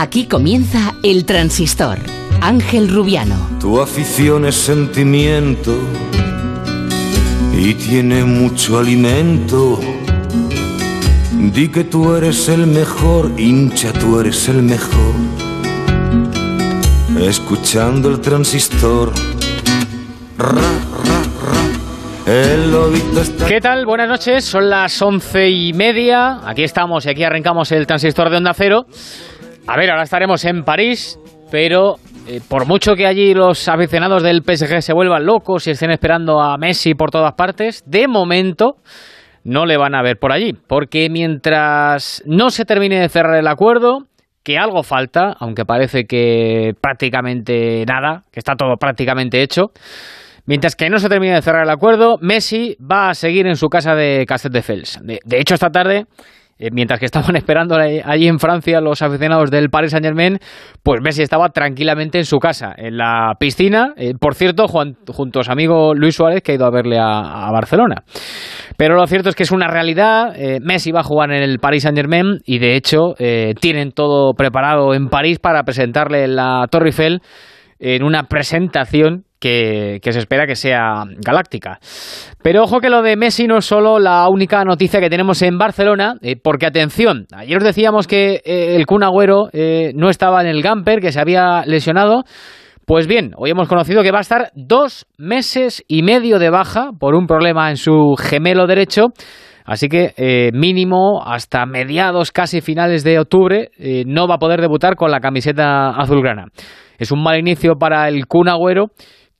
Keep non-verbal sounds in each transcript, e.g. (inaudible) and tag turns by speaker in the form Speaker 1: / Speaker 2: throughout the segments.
Speaker 1: Aquí comienza El Transistor. Ángel Rubiano.
Speaker 2: Tu afición es sentimiento y tiene mucho alimento. Di que tú eres el mejor, hincha, tú eres el mejor. Escuchando el transistor.
Speaker 3: ¿Qué tal? Buenas noches, son las once y media. Aquí estamos y aquí arrancamos el transistor de Onda Cero. A ver, ahora estaremos en París, pero eh, por mucho que allí los aficionados del PSG se vuelvan locos y estén esperando a Messi por todas partes, de momento no le van a ver por allí, porque mientras no se termine de cerrar el acuerdo, que algo falta, aunque parece que prácticamente nada, que está todo prácticamente hecho, Mientras que no se termine de cerrar el acuerdo, Messi va a seguir en su casa de Castelldefels. De, de hecho, esta tarde eh, mientras que estaban (laughs) esperando allí en Francia los aficionados del Paris Saint Germain, pues Messi estaba tranquilamente en su casa, en la piscina, eh, por cierto, junto a su amigo Luis Suárez, que ha ido a verle a, Barcelona. Pero lo cierto es que es una realidad, eh, Messi va a jugar en el Paris Saint Germain y de hecho tienen todo preparado en París para presentarle en la Torre Eiffel en una presentación que, se espera que sea galáctica. Pero ojo que lo de Messi no es solo la única noticia que tenemos en Barcelona, eh, porque atención, ayer os decíamos que eh, el Kun Agüero eh, no estaba en el Gamper, que se había lesionado. Pues bien, hoy hemos conocido que va a estar dos meses y medio de baja por un problema en su gemelo derecho. Así que mínimo hasta mediados, casi finales de octubre, no va a poder debutar con la camiseta azulgrana. Es un mal inicio para el Kun Agüero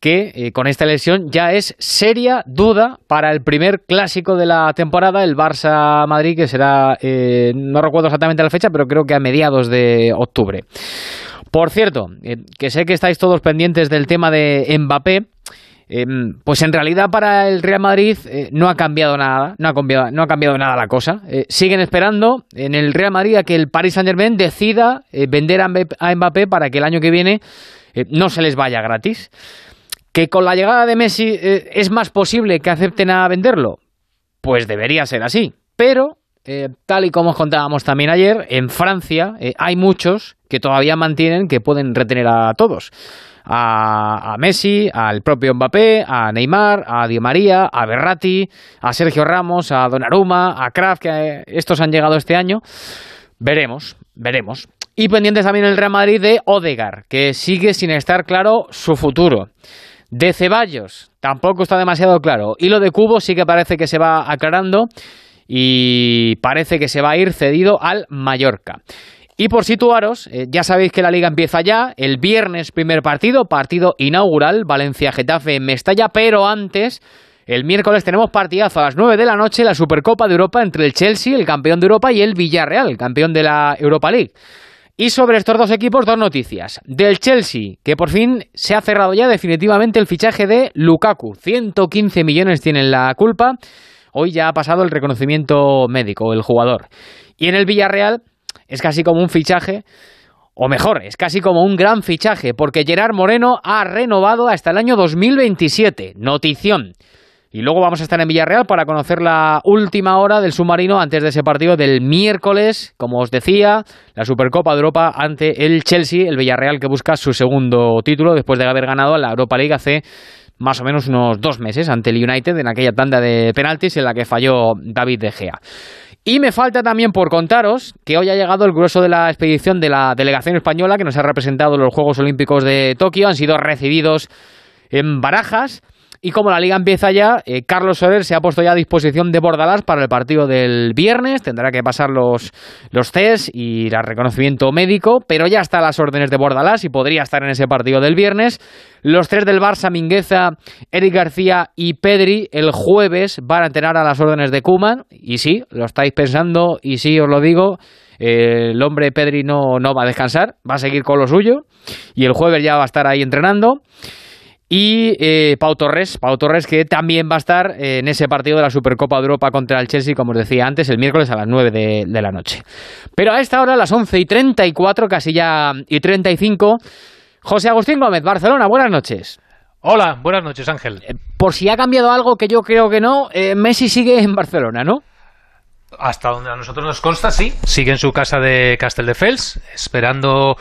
Speaker 3: que eh, con esta lesión ya es seria duda para el primer clásico de la temporada, el Barça-Madrid, que será, eh, no recuerdo exactamente la fecha, pero creo que a mediados de octubre. Por cierto, eh, que sé que estáis todos pendientes del tema de Mbappé. pues en realidad para el Real Madrid no ha cambiado nada, no ha cambiado, no ha cambiado nada la cosa. siguen esperando en el Real Madrid a que el Paris Saint Germain decida vender a Mbappé para que el año que viene no se les vaya gratis. ¿Que con la llegada de Messi eh, es más posible que acepten a venderlo? Pues debería ser así. Pero, eh, tal y como os contábamos también ayer, en Francia eh, hay muchos que todavía mantienen que pueden retener a todos. A, Messi, al propio Mbappé, a Neymar, a Di María, a Berratti, a Sergio Ramos, a Donnarumma, a Kraft, que estos han llegado este año. Veremos, veremos. Y pendientes también el Real Madrid de Odegar, que sigue sin estar claro su futuro. De Ceballos, tampoco está demasiado claro. Y lo de Cubo sí que parece que se va aclarando y parece que se va a ir cedido al Mallorca. Y por situaros, eh, ya sabéis que la liga empieza ya, el viernes primer partido, partido inaugural, Valencia-Getafe en Mestalla, pero antes, el miércoles tenemos partidazo a las 9 de la noche, la Supercopa de Europa entre el Chelsea, el campeón de Europa, y el Villarreal, campeón de la Europa League. Y sobre estos dos equipos, dos noticias. Del Chelsea, que por fin se ha cerrado ya definitivamente el fichaje de Lukaku. 115 millones tienen la culpa. Hoy ya ha pasado el reconocimiento médico, el jugador. Y en el Villarreal es casi como un fichaje, o mejor, es casi como un gran fichaje, porque Gerard Moreno ha renovado hasta el año 2027. Notición. Y luego vamos a estar en Villarreal para conocer la última hora del submarino antes de ese partido del miércoles, como os decía, la Supercopa de Europa ante el Chelsea, el Villarreal que busca su segundo título después de haber ganado la Europa League hace más o menos unos dos meses ante el United en aquella tanda de penaltis en la que falló David De Gea. Y me falta también por contaros que hoy ha llegado el grueso de la expedición de la delegación española que nos ha representado en los Juegos Olímpicos de Tokio. Han sido recibidos en Barajas y como la liga empieza ya, eh, Carlos Soler se ha puesto ya a disposición de Bordalás para el partido del viernes. Tendrá que pasar los, los test y el reconocimiento médico, pero ya está a las órdenes de Bordalás y podría estar en ese partido del viernes. Los tres del Barça, Mingueza, Eric García y Pedri, el jueves van a entrenar a las órdenes de Kuman. Y sí, lo estáis pensando, y sí, os lo digo. Eh, el hombre Pedri no, no va a descansar, va a seguir con lo suyo y el jueves ya va a estar ahí entrenando. Y eh, Pau Torres, Pau Torres que también va a estar en ese partido de la Supercopa de Europa contra el Chelsea, como os decía antes, el miércoles a las 9 de, la noche. Pero a esta hora, a las 11 y 34, casi ya y 35, José Agustín Gómez, Barcelona, buenas noches.
Speaker 4: Hola, buenas noches Ángel.
Speaker 3: Eh, por si ha cambiado algo que yo creo que no, eh, Messi sigue en Barcelona, ¿no?
Speaker 4: Hasta donde a nosotros nos consta, sí. Sigue en su casa de Castelldefels, esperando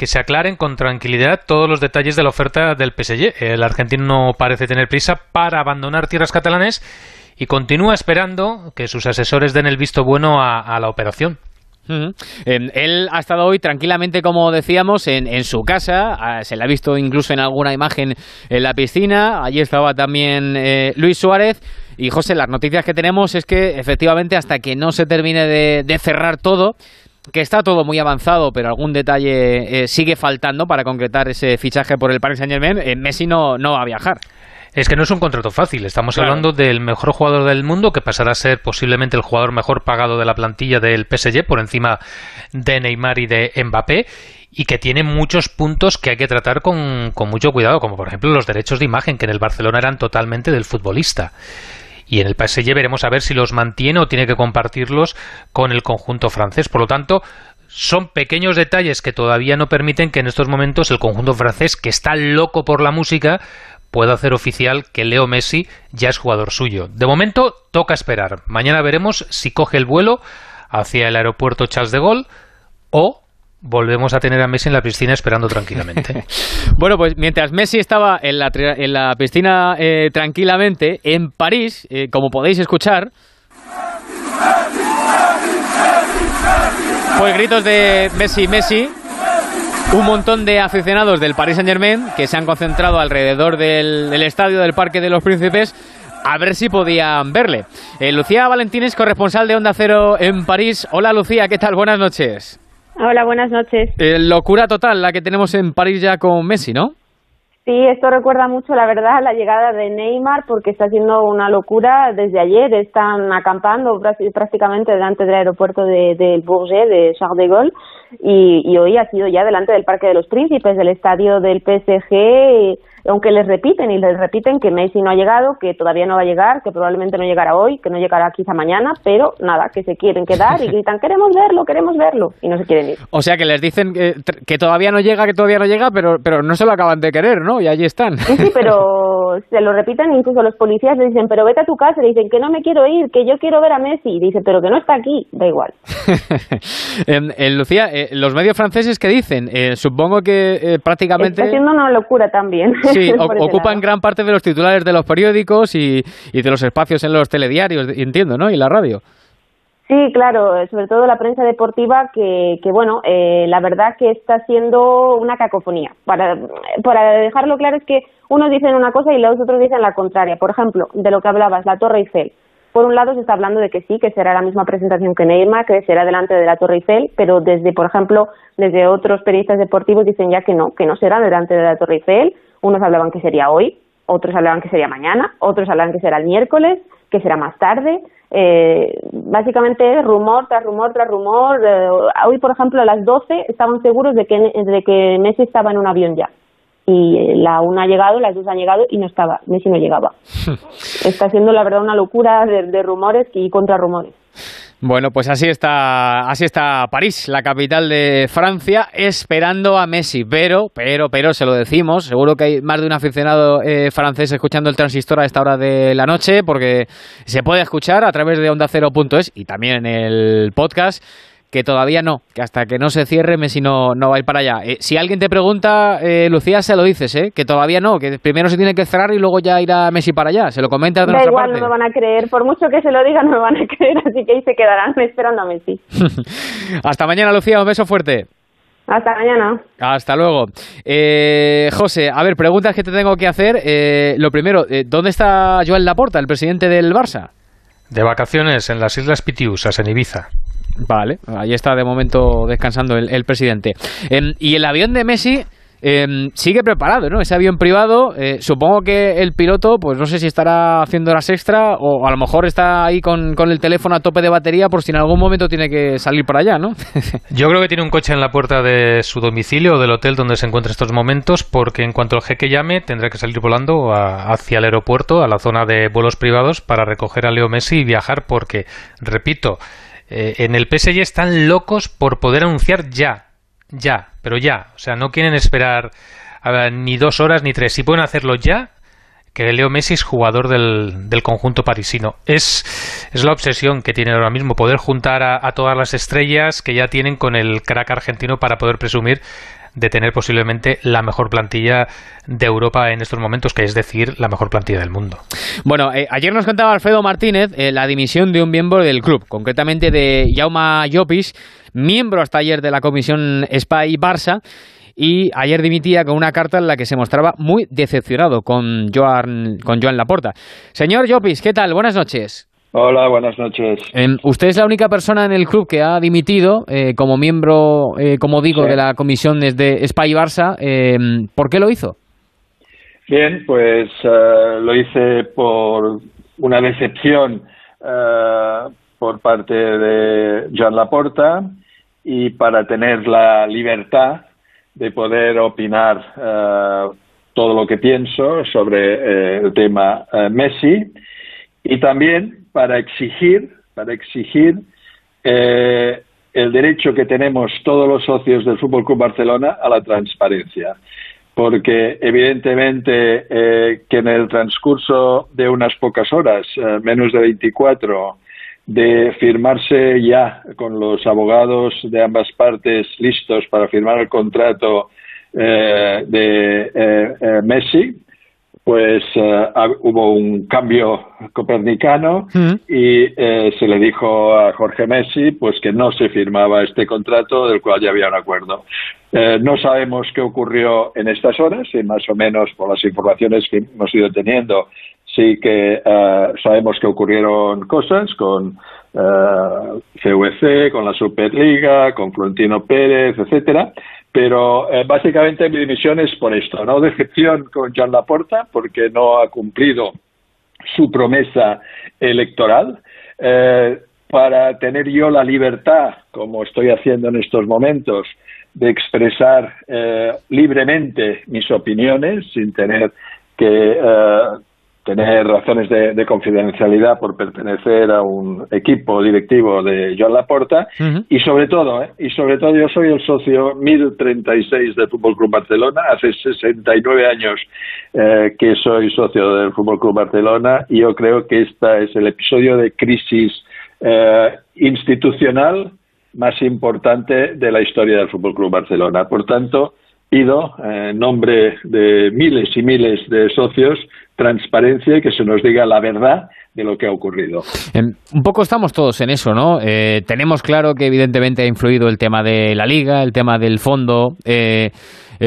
Speaker 4: que se aclaren con tranquilidad todos los detalles de la oferta del PSG. El argentino no parece tener prisa para abandonar tierras catalanes y continúa esperando que sus asesores den el visto bueno a, la operación.
Speaker 3: él ha estado hoy tranquilamente, como decíamos, en, su casa. Ah, se le ha visto incluso en alguna imagen en la piscina. Allí estaba también eh, Luis Suárez. Y José, las noticias que tenemos es que efectivamente hasta que no se termine de cerrar todo, que está todo muy avanzado, pero algún detalle eh, sigue faltando para concretar ese fichaje por el Paris Saint-Germain, eh, Messi no, no va a viajar.
Speaker 4: Es que no es un contrato fácil. Estamos hablando del mejor jugador del mundo, que pasará a ser posiblemente el jugador mejor pagado de la plantilla del PSG, por encima de Neymar y de Mbappé, y que tiene muchos puntos que hay que tratar con, con mucho cuidado, como por ejemplo los derechos de imagen, que en el Barcelona eran totalmente del futbolista y en el PSG veremos a ver si los mantiene o tiene que compartirlos con el conjunto francés. Por lo tanto, son pequeños detalles que todavía no permiten que en estos momentos el conjunto francés, que está loco por la música, pueda hacer oficial que Leo Messi ya es jugador suyo. De momento, toca esperar. Mañana veremos si coge el vuelo hacia el aeropuerto Charles de Gaulle o volvemos a tener a Messi en la piscina esperando tranquilamente. (laughs)
Speaker 3: bueno, pues mientras Messi estaba en la, piscina eh, tranquilamente, en París, eh, como podéis escuchar... Pues gritos de Messi, Messi, un montón de aficionados del Paris Saint Germain que se han concentrado alrededor del, estadio del Parque de los Príncipes a ver si podían verle. Eh, Lucía Valentines, corresponsal de Onda Cero en París. Hola Lucía, ¿qué tal? Buenas noches.
Speaker 5: Hola, buenas noches.
Speaker 3: Eh, locura total la que tenemos en París ya con Messi, ¿no?
Speaker 5: Sí, esto recuerda mucho, la verdad, la llegada de Neymar, porque está haciendo una locura desde ayer. Están acampando prácticamente delante del aeropuerto de, del Bourget, de Charles de Gaulle, y, y, hoy ha sido ya delante del Parque de los Príncipes, del estadio del PSG aunque les repiten y les repiten que Messi no ha llegado, que todavía no va a llegar, que probablemente no llegará hoy, que no llegará quizá mañana, pero nada, que se quieren quedar y (laughs) gritan, queremos verlo, queremos verlo, y no se quieren ir.
Speaker 3: O sea que les dicen que, que todavía no llega, que todavía no llega, pero, pero no se lo acaban de querer, ¿no? Y allí están.
Speaker 5: Sí, sí, pero (laughs) se lo repiten, incluso los policías le dicen, pero vete a tu casa, le dicen que no me quiero ir, que yo quiero ver a Messi, y dice, pero que no está aquí, da igual. (laughs)
Speaker 3: en, Lucía, eh, los medios franceses, ¿qué dicen? Eh, supongo que eh, prácticamente...
Speaker 5: Está haciendo una locura también. (laughs)
Speaker 3: Sí, ocupan gran parte de los titulares de los periódicos y, de los espacios en los telediarios, entiendo, ¿no? Y la radio.
Speaker 5: Sí, claro, sobre todo la prensa deportiva que, que bueno, eh, la verdad que está siendo una cacofonía. Para, para dejarlo claro es que unos dicen una cosa y los otros dicen la contraria. Por ejemplo, de lo que hablabas, la Torre Eiffel. Por un lado se está hablando de que sí, que será la misma presentación que Neymar, que será delante de la Torre Eiffel, pero desde, por ejemplo, desde otros periodistas deportivos dicen ya que no, que no será delante de la Torre Eiffel. Unos hablaban que sería hoy, otros hablaban que sería mañana, otros hablaban que será el miércoles, que será más tarde. Eh, básicamente rumor tras rumor tras rumor. Eh, hoy, por ejemplo, a las 12 estaban seguros de que, de que Messi estaba en un avión ya y la una ha llegado, las dos han llegado y no estaba, Messi no llegaba. está siendo la verdad una locura de, rumores y contrarrumores.
Speaker 3: Bueno, pues así está, así está París, la capital de Francia, esperando a Messi. Pero, pero, pero, se lo decimos, seguro que hay más de un aficionado eh, francés escuchando el transistor a esta hora de la noche, porque se puede escuchar a través de onda ondacero.es y también en el podcast que todavía no, que hasta que no se cierre Messi no, no va a ir para allá. Eh, si alguien te pregunta, eh, Lucía, se lo dices, ¿eh? que todavía no, que primero se tiene que cerrar y luego ya irá Messi para allá. Se lo comenta de
Speaker 5: da igual, no me van a creer. Por mucho que se lo digan, no me van a creer, así que ahí se quedarán esperando a Messi. (laughs)
Speaker 3: hasta mañana, Lucía, un beso fuerte.
Speaker 5: Hasta mañana.
Speaker 3: Hasta luego. Eh, José, a ver, preguntas que te tengo que hacer. lo primero, ¿dónde está Joel Laporta, el presidente del Barça?
Speaker 4: De vacaciones en las Islas Pitiusas, en Ibiza.
Speaker 3: Vale, ahí está de momento descansando el, presidente. Em, y el avión de Messi em, sigue preparado, ¿no? Ese avión privado, eh, supongo que el piloto, pues no sé si estará haciendo horas extra o a lo mejor está ahí con, con, el teléfono a tope de batería por si en algún momento tiene que salir para allá, ¿no? (laughs)
Speaker 4: Yo creo que tiene un coche en la puerta de su domicilio o del hotel donde se encuentra en estos momentos porque en cuanto el jeque llame tendrá que salir volando hacia el aeropuerto, a la zona de vuelos privados para recoger a Leo Messi y viajar porque, repito, eh, en el PSG están locos por poder anunciar ya, ya, pero ya. O sea, no quieren esperar ni dos horas ni tres. Si pueden hacerlo ya, que Leo Messi es jugador del, del conjunto parisino. Es, es, la obsesión que tiene ahora mismo, poder juntar a, a, todas las estrellas que ya tienen con el crack argentino para poder presumir de tener posiblemente la mejor plantilla de Europa en estos momentos, que es decir, la mejor plantilla del mundo.
Speaker 3: Bueno, eh, ayer nos contaba Alfredo Martínez eh, la dimisión de un miembro del club, concretamente de Jauma Llopis, miembro hasta ayer de la comisión Spy Barça, y ayer dimitía con una carta en la que se mostraba muy decepcionado con Joan, con Joan Laporta. Señor Llopis, ¿qué tal? Buenas noches.
Speaker 6: Hola, buenas noches.
Speaker 3: Eh, usted es la única persona en el club que ha dimitido eh, como miembro, eh, como digo, sí. de la comisión desde Spy Barça. Em, ¿Por qué lo hizo?
Speaker 6: Bien, pues uh, lo hice por una decepción uh, por parte de Joan Laporta y para tener la libertad de poder opinar uh, todo lo que pienso sobre el tema Messi y también para exigir, para exigir eh, el derecho que tenemos todos los socios del Fútbol Club Barcelona a la transparencia. Porque evidentemente eh, que en el transcurso de unas pocas horas, eh, menos de 24, de firmarse ya con los abogados de ambas partes listos para firmar el contrato de Messi, pues uh, hubo un cambio copernicano mm. y eh, se le dijo a Jorge Messi pues que no se firmaba este contrato del cual ya había un acuerdo. Eh, no sabemos qué ocurrió en estas horas y más o menos por las informaciones que hemos ido teniendo sí que uh, sabemos que ocurrieron cosas con CVC, con la Superliga, con Florentino Pérez, etcétera pero eh, básicamente mi dimisión es por esto, ¿no? (laughs) Decepción con Joan Laporta porque no ha cumplido su promesa electoral. Eh, para tener yo la libertad, como estoy haciendo en estos momentos, de expresar eh, libremente mis opiniones sin tener que eh, tener razones de, de, confidencialidad por pertenecer a un equipo directivo de Joan Laporta uh -huh. y sobre todo, ¿eh? y sobre todo yo soy el socio 1036 del Fútbol Club Barcelona, hace 69 años eh, que soy socio del Fútbol Club Barcelona y yo creo que este es el episodio de crisis eh, institucional más importante de la historia del Fútbol Club Barcelona. Por tanto, pido en nombre de miles y miles de socios transparencia y que se nos diga la verdad de lo que ha ocurrido.
Speaker 3: Eh, un poco estamos todos en eso, ¿no? Eh, tenemos claro que evidentemente ha influido el tema de la liga, el tema del fondo, eh,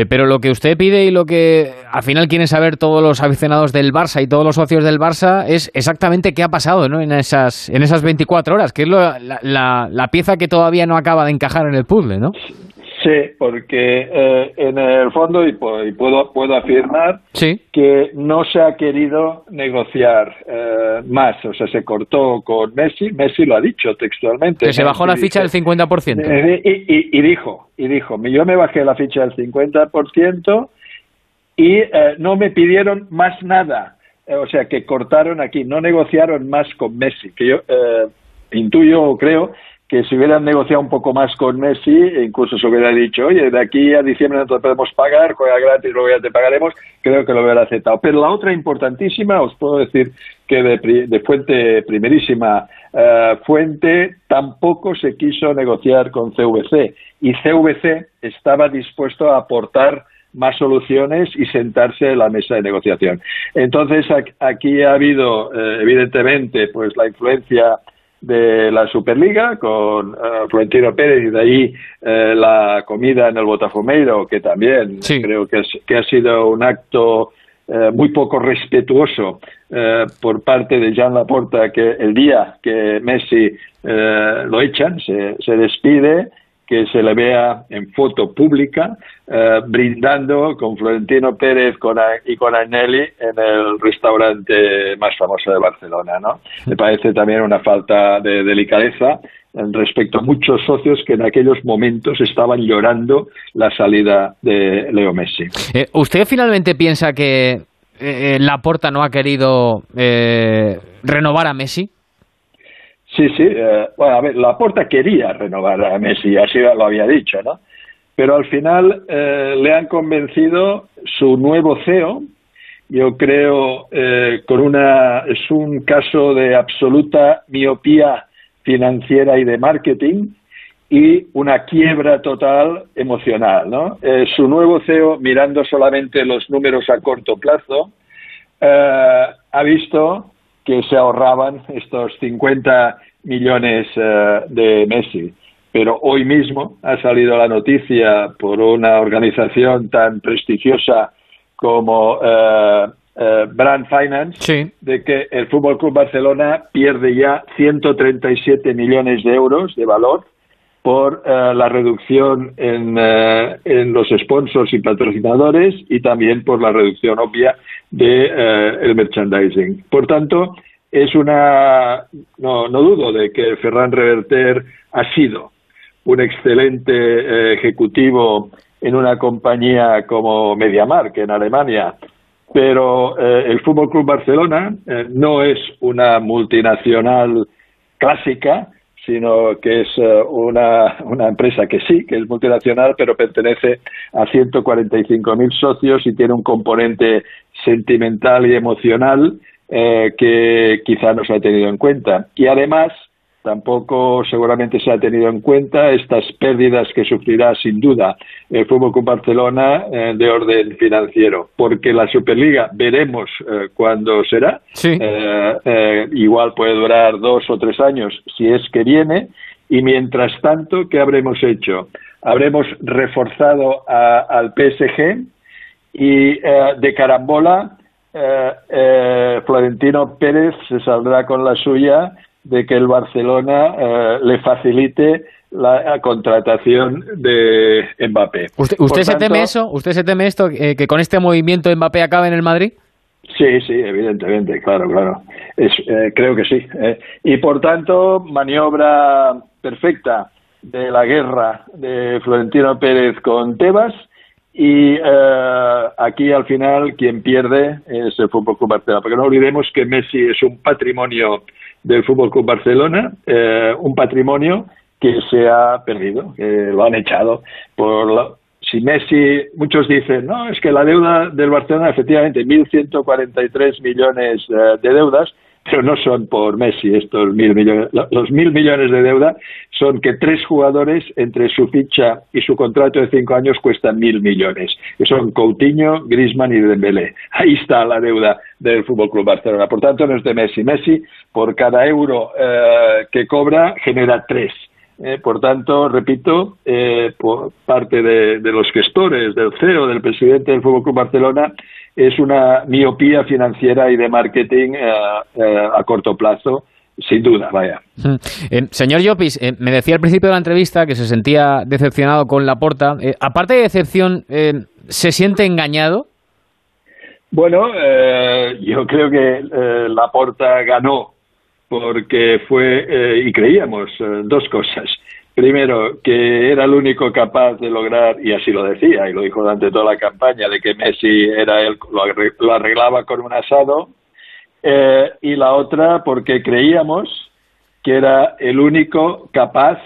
Speaker 3: pero lo que usted pide y lo que al final quieren saber todos los aficionados del Barça y todos los socios del Barça es exactamente qué ha pasado ¿no? en, esas, en esas 24 horas, que es la, la, la pieza que todavía no acaba de encajar en el puzzle, ¿no?
Speaker 6: Sí, porque eh, en el fondo, y, y puedo, puedo afirmar,
Speaker 3: sí.
Speaker 6: que no se ha querido negociar eh, más. O sea, se cortó con Messi, Messi lo ha dicho textualmente.
Speaker 3: Que se bajó la ficha del 50%.
Speaker 6: Eh, y, y, y, dijo, y dijo, yo me bajé la ficha del 50% y no me pidieron más nada. o sea, que cortaron aquí, no negociaron más con Messi, que yo intuyo o creo que si hubieran negociado un poco más con Messi, incluso se hubiera dicho, oye, de aquí a diciembre no te podemos pagar, juega gratis, luego ya te pagaremos, creo que lo hubiera aceptado. Pero la otra importantísima, os puedo decir que de, de fuente primerísima uh, fuente, tampoco se quiso negociar con CVC. Y CVC estaba dispuesto a aportar más soluciones y sentarse en la mesa de negociación. Entonces, aquí ha habido, eh, evidentemente, pues la influencia de la Superliga con uh, Florentino Pérez y de ahí uh, la comida en el Botafumeiro, que también
Speaker 3: sí.
Speaker 6: creo que, es, que, ha sido un acto uh, muy poco respetuoso por parte de Jean Laporta, que el día que Messi lo echan, se, se despide que se le vea en foto pública eh, brindando con Florentino Pérez con, y con Agnelli en el restaurante más famoso de Barcelona. ¿no? Me parece también una falta de delicadeza respecto a muchos socios que en aquellos momentos estaban llorando la salida de Leo Messi.
Speaker 3: Eh, ¿Usted finalmente piensa que eh, Laporta no ha querido eh, renovar a Messi?
Speaker 6: Sí, sí. Eh, bueno, a ver, Laporta quería renovar a Messi, así lo había dicho, ¿no? Pero al final eh, le han convencido su nuevo CEO yo creo, eh, con una, es un caso de absoluta miopía financiera y de marketing y una quiebra total emocional. ¿no? Eh, su nuevo CEO, mirando solamente los números a corto plazo, eh, ha visto que se ahorraban estos 50 millones de Messi. Pero hoy mismo ha salido la noticia por una organización tan prestigiosa como eh, eh, Brand Finance de que el Fútbol Club Barcelona pierde ya 137 millones de euros de valor por eh, la reducción en, en, los sponsors y patrocinadores y también por la reducción obvia de el merchandising. Por tanto, es una no, no dudo de que Ferran Reverter ha sido un excelente ejecutivo en una compañía como MediaMarkt en Alemania, pero eh, el Fútbol Club Barcelona eh, no es una multinacional clásica, sino que es eh, una, una, empresa que sí, que es multinacional, pero pertenece a 145.000 socios y tiene un componente sentimental y emocional que quizá no se ha tenido en cuenta. Y además, Tampoco seguramente se ha tenido en cuenta estas pérdidas que sufrirá sin duda el Fútbol Club Barcelona eh, de orden financiero, porque la Superliga veremos eh, cuándo será. Eh, igual puede durar dos o tres años si es que viene. Y mientras tanto, ¿qué habremos hecho? Habremos reforzado al PSG y de carambola Florentino Pérez se saldrá con la suya de que el Barcelona eh, le facilite la contratación de Mbappé.
Speaker 3: ¿Usted, se teme eso? ¿Usted se teme esto, eh, que con este movimiento Mbappé acabe en el Madrid?
Speaker 6: Sí, sí, evidentemente, claro, claro. Es, eh, creo que sí. Y por tanto, maniobra perfecta de la guerra de Florentino Pérez con Tebas y aquí al final quien pierde es el Fútbol Club Barcelona, porque no olvidemos que Messi es un patrimonio del Fútbol Club Barcelona, eh, un patrimonio que se ha perdido, que lo han echado por la, si Messi, muchos dicen, no, es que la deuda del Barcelona, efectivamente, 1.143 millones eh, de deudas, pero no son por Messi estos mil millones. Los mil millones de deuda son que tres jugadores entre su ficha y su contrato de cinco años cuestan mil millones. Que son Coutinho, Griezmann y Dembélé. Ahí está la deuda del Fútbol Club Barcelona. Por tanto, no es de Messi. Messi, por cada euro eh, que cobra, genera tres. Eh, por tanto, repito, eh, por parte de, de, los gestores, del CEO, del presidente del Fútbol Club Barcelona, es una miopía financiera y de marketing eh, eh, a corto plazo. Sin duda, vaya.
Speaker 3: Hmm. Eh, señor Llopis, me decía al principio de la entrevista que se sentía decepcionado con la porta. aparte de decepción, ¿se siente engañado?
Speaker 6: Bueno, yo creo que la porta ganó porque fue, y creíamos, dos cosas. Primero, que era el único capaz de lograr, y así lo decía, y lo dijo durante toda la campaña, de que Messi era él, lo arreglaba con un asado, eh, y la otra, porque creíamos que era el único capaz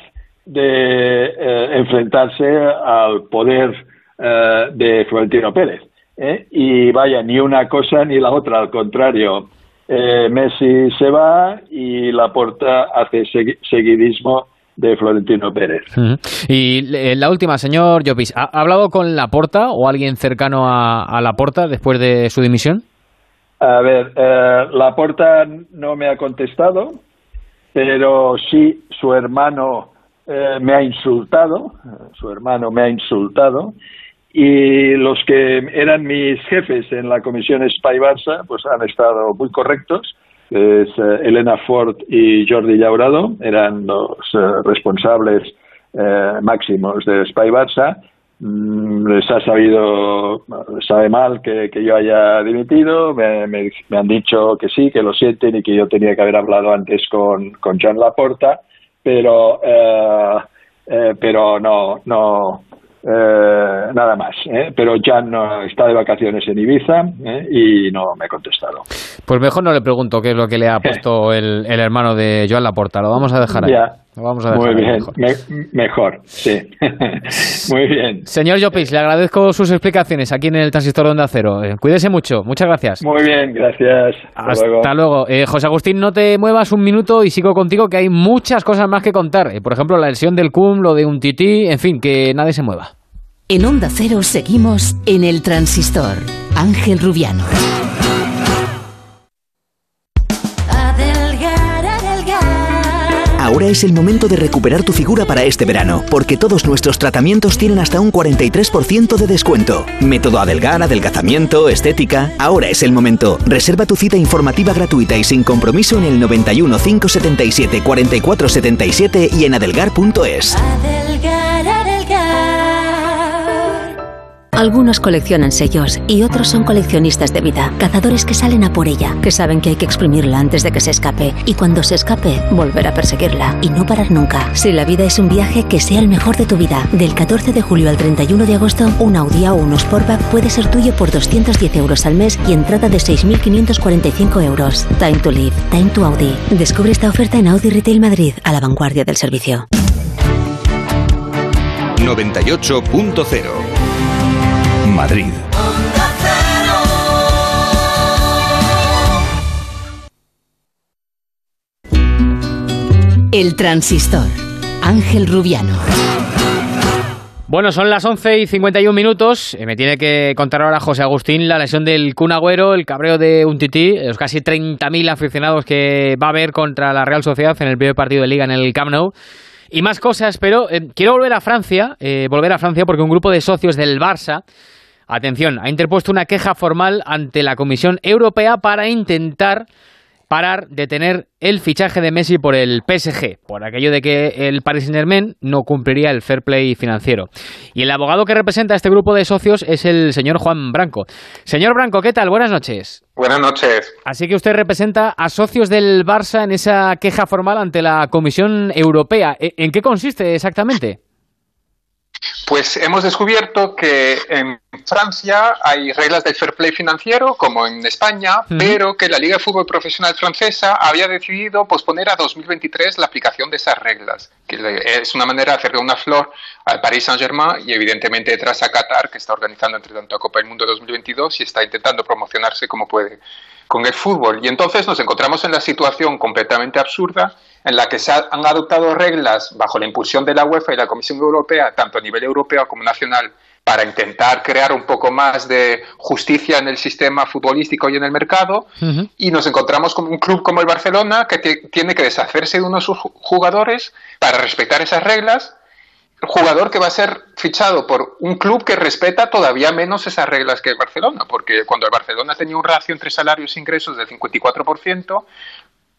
Speaker 6: de eh, enfrentarse al poder eh, de Florentino Pérez. Y vaya, ni una cosa ni la otra, al contrario, Messi se va y la porta hace seguidismo de Florentino Pérez.
Speaker 3: Y eh, la última, señor Llopis, ¿ha hablado con Laporta o alguien cercano a, a Laporta después de su dimisión?
Speaker 6: A ver, eh, Laporta no me ha contestado, pero sí su hermano eh, me ha insultado, su hermano me ha insultado, y los que eran mis jefes en la comisión Spy Barça, pues han estado muy correctos es eh, Elena Ford y Jordi Llaurado, eran los eh, responsables eh, máximos de Spy Barça. Mm, les ha sabido, sabe mal que, yo haya dimitido, me, me, han dicho que sí, que lo sienten y que yo tenía que haber hablado antes con, con John Laporta, pero, pero no, no, eh, nada más. ¿eh? Pero ya no está de vacaciones en Ibiza ¿eh? y no me ha contestado.
Speaker 3: Pues mejor no le pregunto qué es lo que le ha (laughs) puesto el, hermano de Joan Laporta. Lo vamos a dejar ahí. Lo vamos a dejar
Speaker 6: Muy bien, mejor. sí. (laughs) Muy bien.
Speaker 3: Señor Llopis, le agradezco sus explicaciones aquí en el Transistor de Onda Cero. Eh, cuídese mucho. Muchas gracias.
Speaker 6: Muy bien, gracias.
Speaker 3: Hasta, luego. Eh, José Agustín, no te muevas un minuto y sigo contigo que hay muchas cosas más que contar. Por ejemplo, la lesión del CUM, lo de un tití, en fin, que nadie se mueva.
Speaker 1: En Onda Cero seguimos en el Transistor. Ángel Rubiano.
Speaker 7: Ahora es el momento de recuperar tu figura para este verano, porque todos nuestros tratamientos tienen hasta un 43% de descuento. Método adelgar, adelgazamiento, estética. Ahora es el momento. Reserva tu cita informativa gratuita y sin compromiso en el 91 577 4477 y en adelgar.es.
Speaker 8: Algunos coleccionan sellos y otros son coleccionistas de vida, cazadores que salen a por ella, que saben que hay que exprimirla antes de que se escape y cuando se escape, volver a perseguirla y no parar nunca. Si la vida es un viaje, que sea el mejor de tu vida. Del 14 de julio al 31 de agosto, un Audi A1 o Sportback puede ser tuyo por 210 euros al mes y entrada de 6.545 euros. Time to live, time to Audi. Descubre esta oferta en Audi Retail Madrid, a la vanguardia del servicio.
Speaker 9: 98.0 Madrid.
Speaker 1: El transistor. Ángel Rubiano.
Speaker 3: Bueno, son las 11 y 51 minutos. Eh, me tiene que contar ahora José Agustín la lesión del Kun Agüero, el cabreo de un tití, los casi 30.000 aficionados que va a haber contra la Real Sociedad en el primer partido de Liga en el Camp Nou y más cosas, pero eh, quiero volver a Francia, eh, volver a Francia porque un grupo de socios del Barça Atención, ha interpuesto una queja formal ante la Comisión Europea para intentar parar de tener el fichaje de Messi por el PSG, por aquello de que el Paris Saint-Germain no cumpliría el fair play financiero. Y el abogado que representa a este grupo de socios es el señor Juan Branco. Señor Branco, ¿qué tal? Buenas noches.
Speaker 10: Buenas noches.
Speaker 3: Así que usted representa a socios del Barça en esa queja formal ante la Comisión Europea. ¿En qué consiste exactamente?
Speaker 10: Pues hemos descubierto que en Francia hay reglas del fair play financiero, como en España, pero que la Liga de Fútbol Profesional Francesa había decidido posponer a 2023 la aplicación de esas reglas, que es una manera de hacerle una flor al Paris Saint-Germain y evidentemente detrás a Qatar, que está organizando entre tanto la Copa del Mundo 2022 y está intentando promocionarse como puede con el fútbol. Y entonces nos encontramos en la situación completamente absurda en la que se han adoptado reglas bajo la impulsión de la UEFA y la Comisión Europea, tanto a nivel europeo como nacional, para intentar crear un poco más de justicia en el sistema futbolístico y en el mercado, y nos encontramos con un club como el Barcelona que tiene que deshacerse de unos jugadores para respetar esas reglas, jugador que va a ser fichado por un club que respeta todavía menos esas reglas que el Barcelona, porque cuando el Barcelona tenía un ratio entre salarios e ingresos del 54%,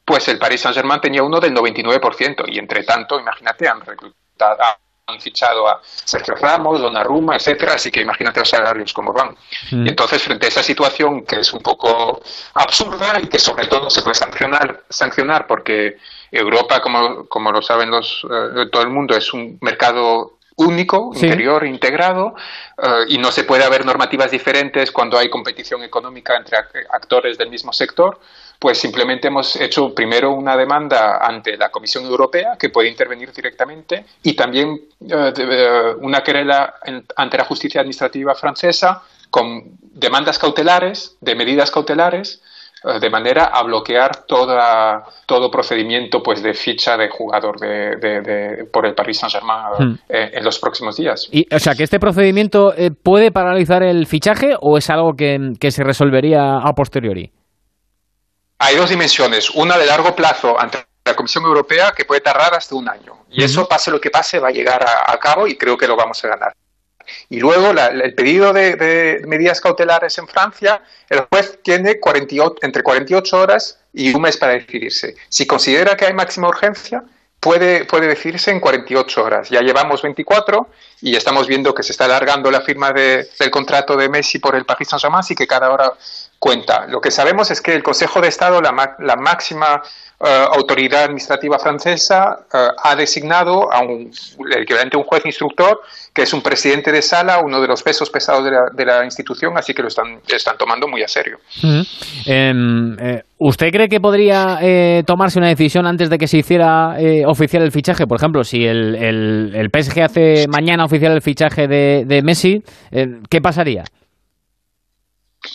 Speaker 10: pues el Paris Saint-Germain tenía uno del 99%, y entre tanto, imagínate, han reclutado, han fichado a Sergio Ramos, Donnarumma, etcétera, así que imagínate los salarios como van. Mm. Y entonces, frente a esa situación que es un poco absurda y que sobre todo se puede sancionar, sancionar porque Europa, como, como lo saben los, eh, todo el mundo, es un mercado único, interior, integrado, eh, y no se puede haber normativas diferentes cuando hay competición económica entre actores del mismo sector, pues simplemente hemos hecho primero una demanda ante la Comisión Europea, que puede intervenir directamente, y también eh, eh, una querela ante la justicia administrativa francesa con demandas cautelares, de medidas cautelares, eh, de manera a bloquear toda, todo procedimiento pues de ficha de jugador de, por el Paris Saint-Germain hmm. en los próximos días.
Speaker 3: Y, o sea, que este procedimiento puede paralizar el fichaje o es algo que se resolvería a posteriori?
Speaker 10: Hay dos dimensiones. Una de largo plazo ante la Comisión Europea que puede tardar hasta un año. Y eso, pase lo que pase, va a llegar a, cabo y creo que lo vamos a ganar. Y luego el pedido de, medidas cautelares en Francia, el juez tiene 48, entre 48 horas y un mes para decidirse. Si considera que hay máxima urgencia, puede, puede decidirse en 48 horas. Ya llevamos 24 y estamos viendo que se está alargando la firma del contrato de Messi por el Paris Saint-Germain, y que cada hora cuenta. Lo que sabemos es que el Consejo de Estado, la, la máxima eh, autoridad administrativa francesa, eh, ha designado a un, el equivalente a un juez instructor, que es un presidente de sala, uno de los pesos pesados de la, de la institución, así que lo están, están tomando muy a serio.
Speaker 3: Em, eh, ¿Usted cree que podría tomarse una decisión antes de que se hiciera oficial el fichaje? Por ejemplo, si el, el, el, PSG hace mañana oficial el fichaje de, de Messi, ¿qué pasaría?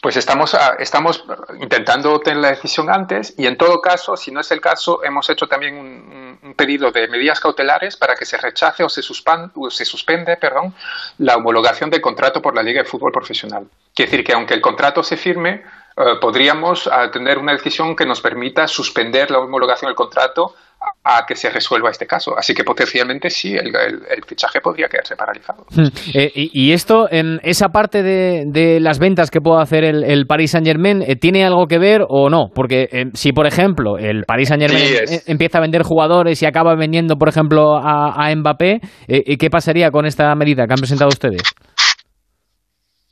Speaker 10: Pues estamos, ah, estamos intentando tener la decisión antes y en todo caso, si no es el caso, hemos hecho también un, pedido de medidas cautelares para que se rechace o se, suspan, o se suspende perdón, la homologación del contrato por la Liga de Fútbol Profesional. Quiere decir que aunque el contrato se firme, eh, podríamos uh, tener una decisión que nos permita suspender la homologación del contrato a que se resuelva este caso. Así que potencialmente sí, el, el, fichaje podría quedarse paralizado.
Speaker 3: Hmm. Eh, y, y, esto, en esa parte de, de, las ventas que puede hacer el, el Paris Saint Germain, eh, ¿tiene algo que ver o no? Porque eh, si, por ejemplo, el Paris Saint Germain sí, es... empieza a vender jugadores y acaba vendiendo, por ejemplo, a, a Mbappé, eh, ¿qué pasaría con esta medida que han presentado ustedes?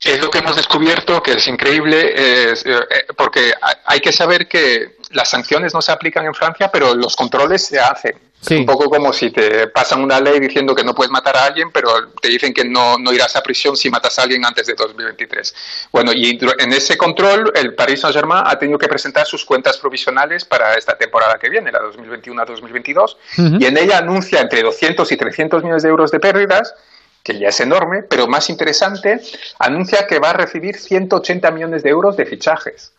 Speaker 10: Es lo que hemos descubierto, que es increíble, porque hay que saber que las sanciones no se aplican en Francia, pero los controles se hacen. Sí. Es un poco como si te pasan una ley diciendo que no puedes matar a alguien, pero te dicen que no, no irás a prisión si matas a alguien antes de 2023. Bueno, y en ese control, el Paris Saint-Germain ha tenido que presentar sus cuentas provisionales para esta temporada que viene, la 2021-2022, uh -huh. y en ella anuncia entre 200 y 300 millones de euros de pérdidas que ya es enorme, pero más interesante, anuncia que va a recibir 180 millones de euros de fichajes.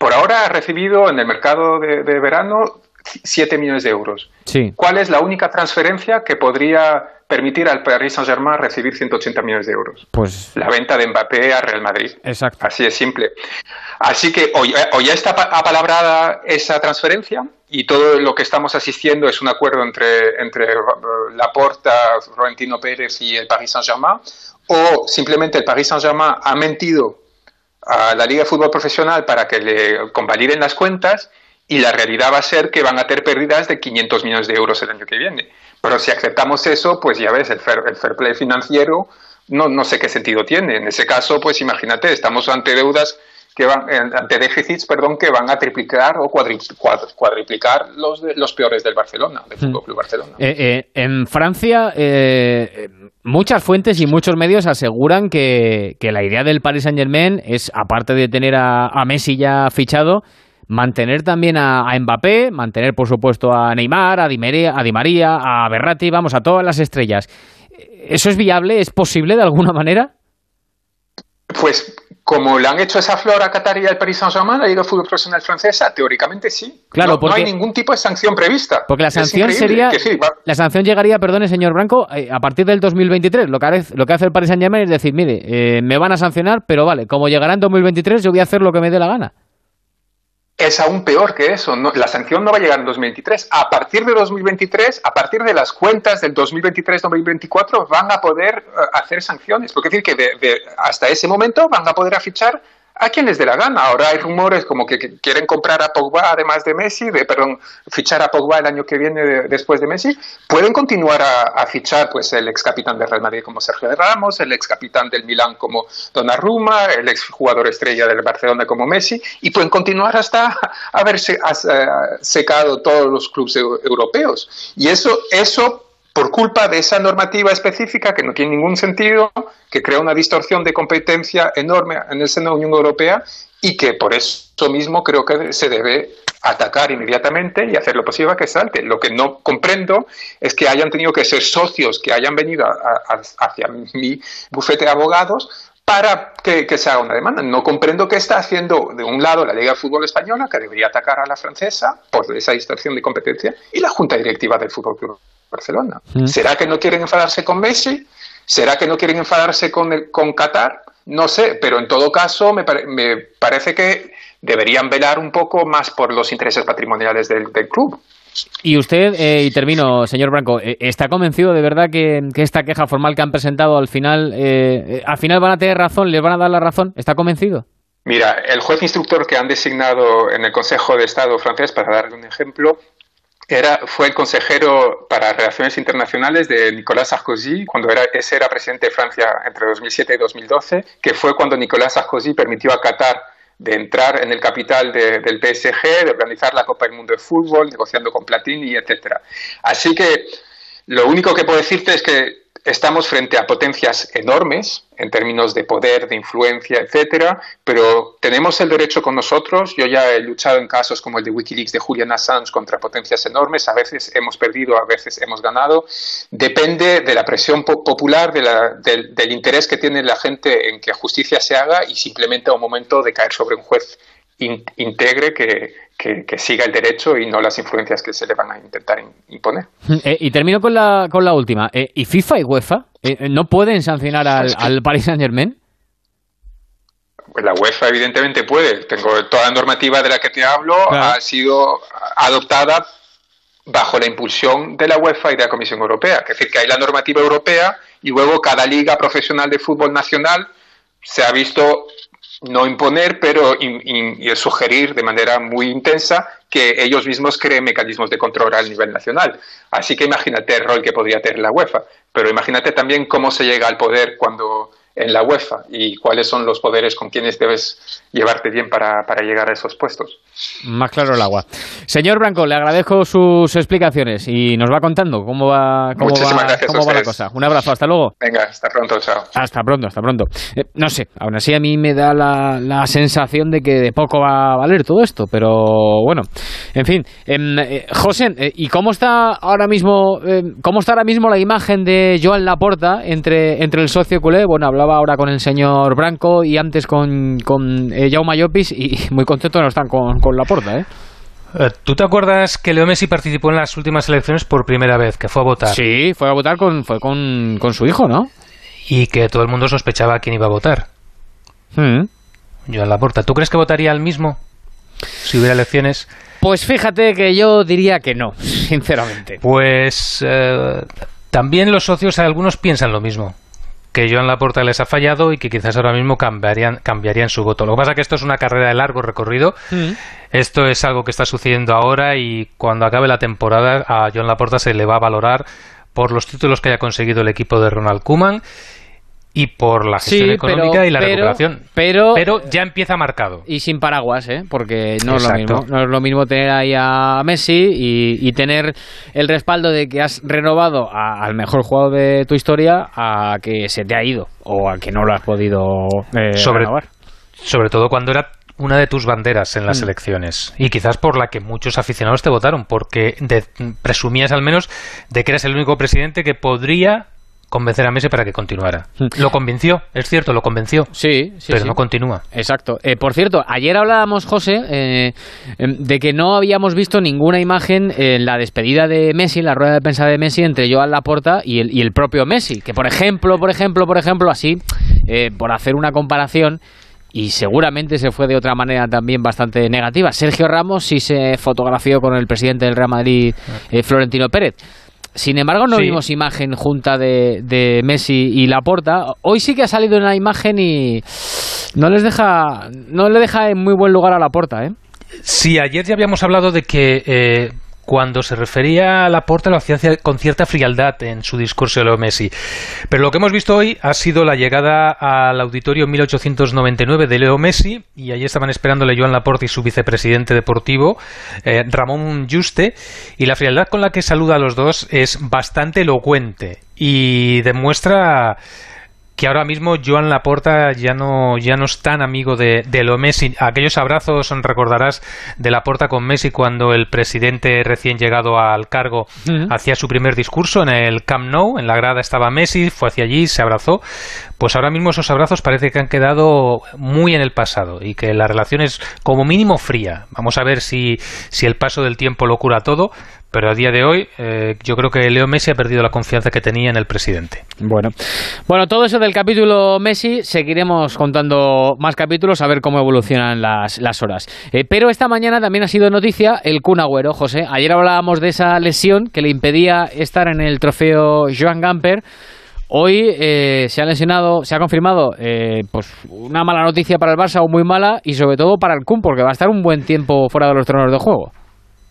Speaker 10: Por ahora ha recibido en el mercado de, de verano 7 millones de euros.
Speaker 3: Sí.
Speaker 10: ¿Cuál es la única transferencia que podría permitir al Paris Saint-Germain recibir 180 millones de euros?
Speaker 3: Pues
Speaker 10: la venta de Mbappé a Real Madrid.
Speaker 3: Exacto.
Speaker 10: Así de simple. Así que o, o ya está apalabrada esa transferencia y todo lo que estamos asistiendo es un acuerdo entre, entre Laporta, Florentino Pérez y el Paris Saint-Germain, o simplemente el Paris Saint-Germain ha mentido a la Liga de Fútbol Profesional para que le convaliden las cuentas y la realidad va a ser que van a tener pérdidas de 500 millones de euros el año que viene. Pero si aceptamos eso, pues ya ves, el fair, el fair play financiero no, no sé qué sentido tiene. En ese caso, pues imagínate, estamos ante deudas que van, ante déficits, perdón, que van a triplicar o cuadri, cuadriplicar los, de, los peores del Barcelona, del Fútbol Club Barcelona.
Speaker 3: Eh, eh, en Francia, eh, muchas fuentes y muchos medios aseguran que, que, la idea del Paris Saint Germain es, aparte de tener a, a Messi ya fichado, mantener también a, a, Mbappé, mantener por supuesto a Neymar, a Di, María, a Di María, a Berratti, vamos, a todas las estrellas. ¿Eso es viable? ¿Es posible de alguna manera?
Speaker 10: Pues como le han hecho esa flor a Qatar y al Paris Saint-Germain, la Liga Fútbol Profesional Francesa, teóricamente sí.
Speaker 3: Claro,
Speaker 10: no,
Speaker 3: porque,
Speaker 10: no hay ningún tipo de sanción prevista.
Speaker 3: Porque la sanción sería. Sí, la sanción llegaría, perdone, señor Branco, eh, a partir del 2023. Lo que, hace, lo que hace el Paris Saint-Germain es decir, mire, eh, me van a sancionar, pero vale, como llegará en 2023, yo voy a hacer lo que me dé la gana
Speaker 10: es aún peor que eso. No, la sanción no va a llegar en 2023. A partir de 2023, a partir de las cuentas del 2023-2024, van a poder uh, hacer sanciones. Porque decir que de, de, hasta ese momento van a poder afichar a quien les dé la gana. Ahora hay rumores como que, quieren comprar a Pogba además de Messi, de, perdón, fichar a Pogba el año que viene de, después de Messi. Pueden continuar a, fichar pues el ex capitán de Real Madrid como Sergio Ramos, el ex capitán del Milán como Donnarumma, el ex jugador estrella del Barcelona como Messi, y pueden continuar hasta haberse secado todos los clubes europeos. Y eso, eso por culpa de esa normativa específica que no tiene ningún sentido, que crea una distorsión de competencia enorme en el seno de la Unión Europea y que por eso mismo creo que se debe atacar inmediatamente y hacer lo posible que salte. Lo que no comprendo es que hayan tenido que ser socios que hayan venido a, hacia mi bufete de abogados para que, que, se haga una demanda. No comprendo qué está haciendo de un lado la Liga de Fútbol Española, que debería atacar a la francesa por esa distorsión de competencia, y la Junta Directiva del Fútbol Club Barcelona. Mm. ¿Será que no quieren enfadarse con Messi? ¿Será que no quieren enfadarse con, el, con Qatar? No sé, pero en todo caso me, pare, me, parece que deberían velar un poco más por los intereses patrimoniales del, del club.
Speaker 3: Y usted, eh, y termino, señor Branco, eh, ¿está convencido de verdad que, que, esta queja formal que han presentado al final, eh, al final van a tener razón, les van a dar la razón? ¿Está convencido?
Speaker 10: Mira, el juez instructor que han designado en el Consejo de Estado francés, para darle un ejemplo, era, fue el consejero para Relaciones Internacionales de Nicolas Sarkozy, cuando era, ese era presidente de Francia entre 2007 y 2012, que fue cuando Nicolas Sarkozy permitió a Qatar de entrar en el capital del PSG, de organizar la Copa del Mundo de Fútbol, negociando con Platini, etcétera. Así que lo único que puedo decirte es que estamos frente a potencias enormes en términos de poder, de influencia, etcétera, pero tenemos el derecho con nosotros. Yo ya he luchado en casos como el de WikiLeaks de Julian Assange contra potencias enormes. A veces hemos perdido, a veces hemos ganado. Depende de la presión popular, del, del interés que tiene la gente en que justicia se haga y simplemente a un momento de caer sobre un juez integre que, que, siga el derecho y no las influencias que se le van a intentar imponer. (laughs)
Speaker 3: Eh, y termino con la, con la última. Eh, ¿Y FIFA y UEFA eh, no pueden sancionar al, al Paris Saint Germain?
Speaker 10: Pues la UEFA evidentemente puede. Tengo toda la normativa de la que te hablo ha sido adoptada bajo la impulsión de la UEFA y de la Comisión Europea. Es decir, que hay la normativa europea y luego cada liga profesional de fútbol nacional se ha visto no imponer, pero sugerir de manera muy intensa que ellos mismos creen mecanismos de control a nivel nacional. Así que imagínate el rol que podría tener la UEFA, pero imagínate también cómo se llega al poder cuando en la UEFA y cuáles son los poderes con quienes debes llevarte bien para, para, llegar a esos puestos.
Speaker 3: Más claro el agua. Señor Branco, le agradezco sus explicaciones y nos va contando cómo va, cómo va, cómo va la cosa. Un abrazo, hasta luego.
Speaker 10: Venga, hasta pronto, chao.
Speaker 3: Hasta pronto, hasta pronto. Eh, no sé, aún así a mí me da la, la, sensación de que de poco va a valer todo esto, pero bueno, en fin. Em, eh, José, eh, ¿y cómo está ahora mismo cómo está ahora mismo la imagen de Joan Laporta entre, entre el socio culé? Bueno, hablaba ahora con el señor Branco y antes con, con eh, Jaume Llopis y muy contentos no están con, con Laporta, ¿eh?
Speaker 4: ¿eh? ¿Tú te acuerdas que Leo Messi participó en las últimas elecciones por primera vez, que fue a votar?
Speaker 3: Sí, fue a votar con, fue con, con su hijo, ¿no?
Speaker 4: Y que todo el mundo sospechaba quién iba a votar. Mm. Joan Laporta. ¿Tú crees que votaría al mismo si hubiera elecciones?
Speaker 3: Pues fíjate que yo diría que no, sinceramente.
Speaker 4: Pues eh, también los socios, algunos piensan lo mismo que Joan Laporta les ha fallado y que quizás ahora mismo cambiarían, cambiarían su voto. Lo que pasa es que esto es una carrera de largo recorrido. Mm. Esto es algo que está sucediendo ahora y cuando acabe la temporada a Joan Laporta se le va a valorar por los títulos que haya conseguido el equipo de Ronald Koeman y por la gestión económica y la recuperación.
Speaker 3: Pero,
Speaker 4: pero ya empieza marcado.
Speaker 3: Y sin paraguas, ¿eh? porque no es lo mismo. No es lo mismo tener ahí a Messi y, tener el respaldo de que has renovado al mejor jugador de tu historia a que se te ha ido o a que no lo has podido eh,
Speaker 4: sobre,
Speaker 3: renovar.
Speaker 4: Sobre todo cuando era una de tus banderas en las mm. elecciones y quizás por la que muchos aficionados te votaron porque presumías al menos de que eres el único presidente que podría convencer a Messi para que continuara. Hmm. Lo convenció, es cierto, lo convenció.
Speaker 3: Sí, sí
Speaker 4: Pero no continúa.
Speaker 3: Exacto. Eh, por cierto, ayer hablábamos, José, eh, em, de que no habíamos visto ninguna imagen en la despedida de Messi, la rueda de prensa de Messi, entre Joan Laporta y el, y el propio Messi. Que, por ejemplo, por ejemplo, por ejemplo, así, eh, por hacer una comparación, y seguramente se fue de otra manera también bastante negativa. Sergio Ramos sí se fotografió con el presidente del Real Madrid, Florentino Pérez. Sin embargo, no vimos imagen junta de, de, Messi y Laporta. Hoy sí que ha salido una imagen y no les deja, no le deja en muy buen lugar a Laporta, ¿eh?
Speaker 4: Sí, ayer ya habíamos hablado de que eh, cuando se refería a Laporta lo hacía con cierta frialdad en su discurso de Leo Messi. Pero lo que hemos visto hoy ha sido la llegada al auditorio 1899 de Leo Messi y allí estaban esperándole Joan Laporta y su vicepresidente deportivo, eh, Ramón Juste, y la frialdad con la que saluda a los dos es bastante elocuente y demuestra que ahora mismo Joan Laporta ya no, ya no es tan amigo de, de lo Messi. Aquellos abrazos, recordarás, de Laporta con Messi cuando el presidente recién llegado al cargo hacía su primer discurso en el Camp Nou, en la grada estaba Messi, fue hacia allí, se abrazó. Pues ahora mismo esos abrazos parece que han quedado muy en el pasado y que la relación es como mínimo fría. Vamos a ver si, si el paso del tiempo lo cura todo, pero a día de hoy eh, yo creo que Leo Messi ha perdido la confianza que tenía en el presidente.
Speaker 3: Bueno, bueno, todo eso del capítulo Messi seguiremos contando más capítulos a ver cómo evolucionan las, las horas. Eh, pero esta mañana también ha sido noticia el Kun Agüero, José. Ayer hablábamos de esa lesión que le impedía estar en el trofeo Joan Gamper. Hoy eh, se ha lesionado, se ha confirmado pues una mala noticia para el Barça o muy mala y sobre todo para el Kun porque va a estar un buen tiempo fuera de los tronos de juego.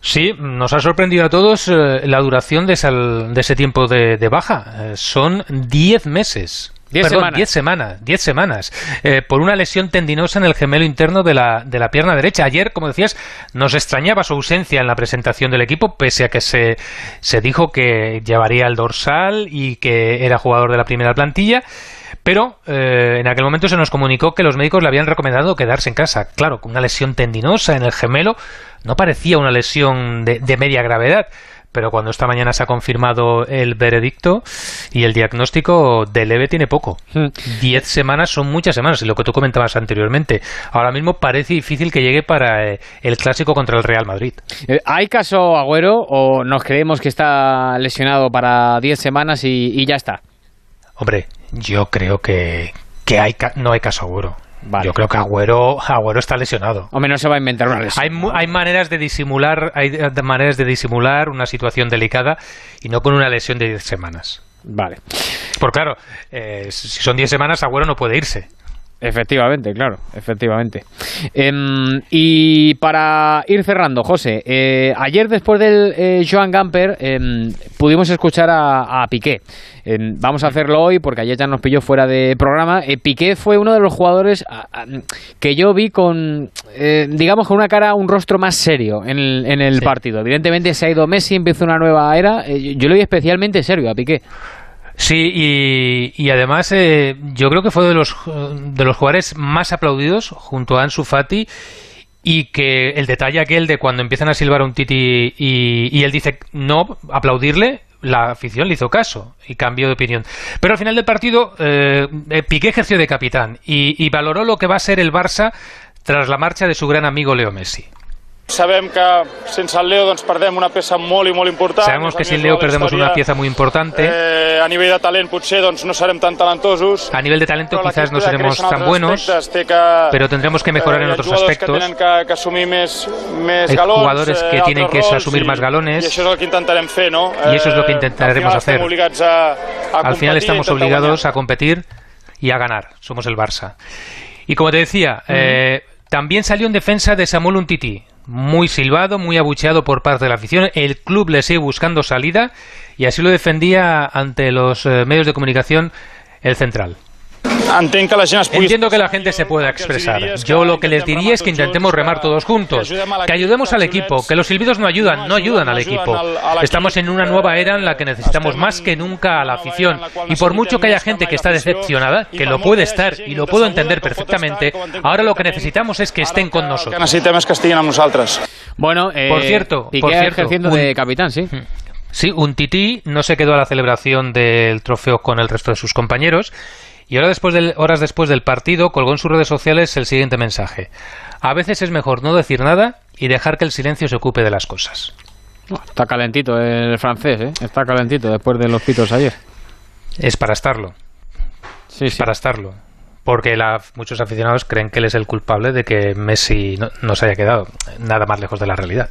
Speaker 4: Sí, nos ha sorprendido a todos eh, la duración de, ese tiempo de, baja. Eh, son 10 meses. Diez semanas. Diez semanas, diez semanas eh, por una lesión tendinosa en el gemelo interno de la, de la pierna derecha. Ayer, como decías, nos extrañaba su ausencia en la presentación del equipo, pese a que se, se dijo que llevaría el dorsal y que era jugador de la primera plantilla. Pero eh, en aquel momento se nos comunicó que los médicos le habían recomendado quedarse en casa. Claro, con una lesión tendinosa en el gemelo no parecía una lesión de, de media gravedad pero cuando esta mañana se ha confirmado el veredicto y el diagnóstico de leve tiene poco. Hmm. Diez semanas son muchas semanas, y lo que tú comentabas anteriormente. Ahora mismo parece difícil que llegue para eh, el clásico contra el Real Madrid.
Speaker 3: Eh, ¿Hay caso Agüero o nos creemos que está lesionado para diez semanas y, ya está?
Speaker 4: Hombre, yo creo que, que hay, no hay caso Agüero. Yo creo que Agüero, Agüero está lesionado.
Speaker 3: O menos se va a inventar una lesión.
Speaker 4: Hay, hay maneras de disimular, hay maneras de disimular una situación delicada y no con una lesión de 10 semanas.
Speaker 3: Vale.
Speaker 4: Por claro, eh, si son 10 semanas, Agüero no puede irse.
Speaker 3: Efectivamente, claro, efectivamente. Em, y para ir cerrando, José, eh, ayer después del eh, Joan Gamper em, pudimos escuchar a, Piqué. Em, vamos a hacerlo hoy porque ayer ya nos pilló fuera de programa. Eh, Piqué fue uno de los jugadores que yo vi con, digamos, con una cara, un rostro más serio en el, partido. Evidentemente se ha ido Messi, empieza una nueva era. yo lo vi especialmente serio a Piqué.
Speaker 4: Sí, y, además eh, yo creo que fue de los, de los jugadores más aplaudidos junto a Ansu Fati y que el detalle aquel de cuando empiezan a silbar un Titi y, él dice no, aplaudirle, la afición le hizo caso y cambió de opinión. Pero al final del partido eh, eh, Piqué ejerció de capitán y, y valoró lo que va a ser el Barça tras la marcha de su gran amigo Leo Messi.
Speaker 11: Sabemos que
Speaker 4: que sin Leo perdemos una pieza muy importante.
Speaker 11: Eh, a nivel de talent potser doncs, no serem tan talentosos.
Speaker 4: A nivel de talento quizás no seremos tan buenos, pero tendremos que mejorar en otros aspectos.
Speaker 11: Que que, que
Speaker 4: Hay jugadores que
Speaker 11: eh,
Speaker 4: tienen que asumir más galones.
Speaker 11: Y eso es lo que intentarem fer, ¿no?
Speaker 4: Y eso es lo que eh, intentaremos hacer. Al final estamos obligados a competir y a ganar. Somos el Barça. Y como te decía, eh, también salió en defensa de Samuel Untiti, muy silbado, muy abucheado por parte de la afición. El club le sigue buscando salida y así lo defendía ante los eh, medios de comunicación el central. Entiendo que la gente se pueda expresar. Yo lo que les diría es que intentemos remar todos juntos, que ayudemos al equipo, que los silbidos no ayudan, no ayudan al equipo. Estamos en una nueva era en la que necesitamos más que nunca a la afición. Y por mucho que haya gente que está decepcionada, que lo puede estar y lo puedo entender perfectamente, ahora lo que necesitamos es que estén con nosotros.
Speaker 3: Bueno,
Speaker 4: por cierto, por
Speaker 3: cierto, ejerciendo de capitán, sí.
Speaker 4: Sí, un tití no se quedó a la celebración del trofeo con el resto de sus compañeros y ahora después del, horas después del partido colgó en sus redes sociales el siguiente mensaje. A veces es mejor no decir nada y dejar que el silencio se ocupe de las cosas.
Speaker 3: está calentito el francés, ¿eh? Está calentito después de los pitos ayer.
Speaker 4: Es para estarlo.
Speaker 3: Sí,
Speaker 4: es para estarlo porque muchos aficionados creen que él es el culpable de que Messi no, se haya quedado nada más lejos de la realidad.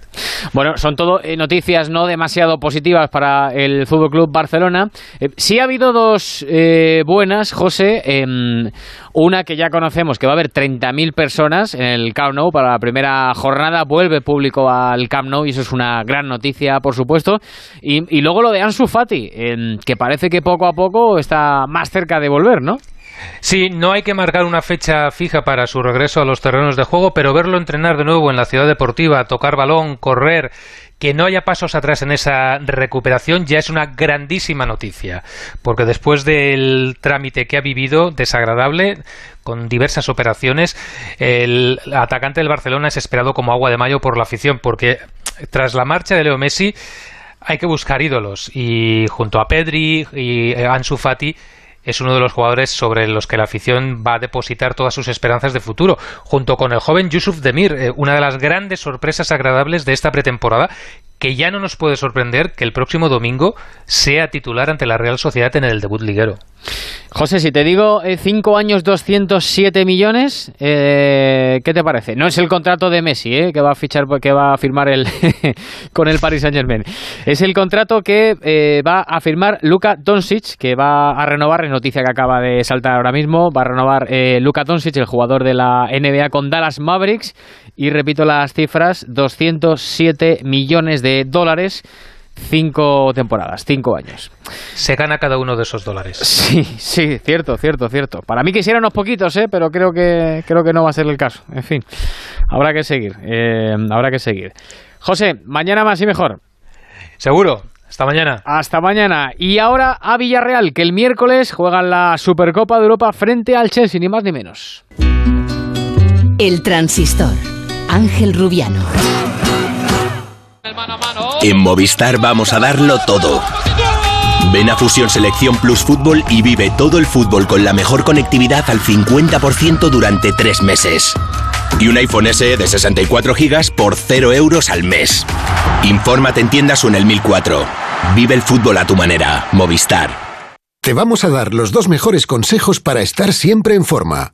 Speaker 3: Bueno, son todo eh, noticias no demasiado positivas para el Fútbol Club Barcelona. Eh, sí ha habido dos eh, buenas, José. Em, una que ya conocemos, que va a haber 30.000 personas en el Camp Nou para la primera jornada. Vuelve público al Camp Nou y eso es una gran noticia, por supuesto. Y, y luego lo de Ansu Fati, em, que parece que poco a poco está más cerca de volver, ¿no?
Speaker 4: Sí, no hay que marcar una fecha fija para su regreso a los terrenos de juego, pero verlo entrenar de nuevo en la ciudad deportiva, tocar balón, correr que no haya pasos atrás en esa recuperación ya es una grandísima noticia, porque después del trámite que ha vivido, desagradable, con diversas operaciones, el atacante del Barcelona es esperado como agua de mayo por la afición, porque tras la marcha de Leo Messi hay que buscar ídolos, y junto a Pedri y Ansu Fati, es uno de los jugadores sobre los que la afición va a depositar todas sus esperanzas de futuro, junto con el joven Yusuf Demir, eh, una de las grandes sorpresas agradables de esta pretemporada, que ya no nos puede sorprender que el próximo domingo sea titular ante la Real Sociedad en el debut liguero.
Speaker 3: José, si te digo 5 eh, años 207 millones, eh, ¿qué te parece? No es el contrato de Messi eh, que va a fichar, que va a firmar el (laughs) con el Paris Saint Germain. Es el contrato que eh, va a firmar Luka Doncic, que va a renovar, es noticia que acaba de saltar ahora mismo, va a renovar Luka Doncic, el jugador de la NBA con Dallas Mavericks, y repito las cifras, 207 millones de dólares cinco temporadas, cinco años.
Speaker 4: Se gana cada uno de esos dólares. (laughs)
Speaker 3: Sí, sí, cierto, cierto, cierto. Para mí quisiera unos poquitos, ¿eh? pero creo que, creo que no va a ser el caso. En fin, habrá que seguir, eh, habrá que seguir. José, mañana más y mejor.
Speaker 4: Seguro. Hasta mañana.
Speaker 3: Hasta mañana. Y ahora a Villarreal, que el miércoles juegan la Supercopa de Europa frente al Chelsea, ni más ni menos.
Speaker 1: El transistor. Ángel Rubiano.
Speaker 12: En Movistar vamos a darlo todo. Ven a Fusión Selección Plus Fútbol y vive todo el fútbol con la mejor conectividad al 50% durante tres meses. Y un iPhone SE de 64 GB por 0 euros al mes. Infórmate en tiendas o en el 1004. Vive el fútbol a tu manera. Movistar.
Speaker 13: Te vamos a dar los dos mejores consejos para estar siempre en forma.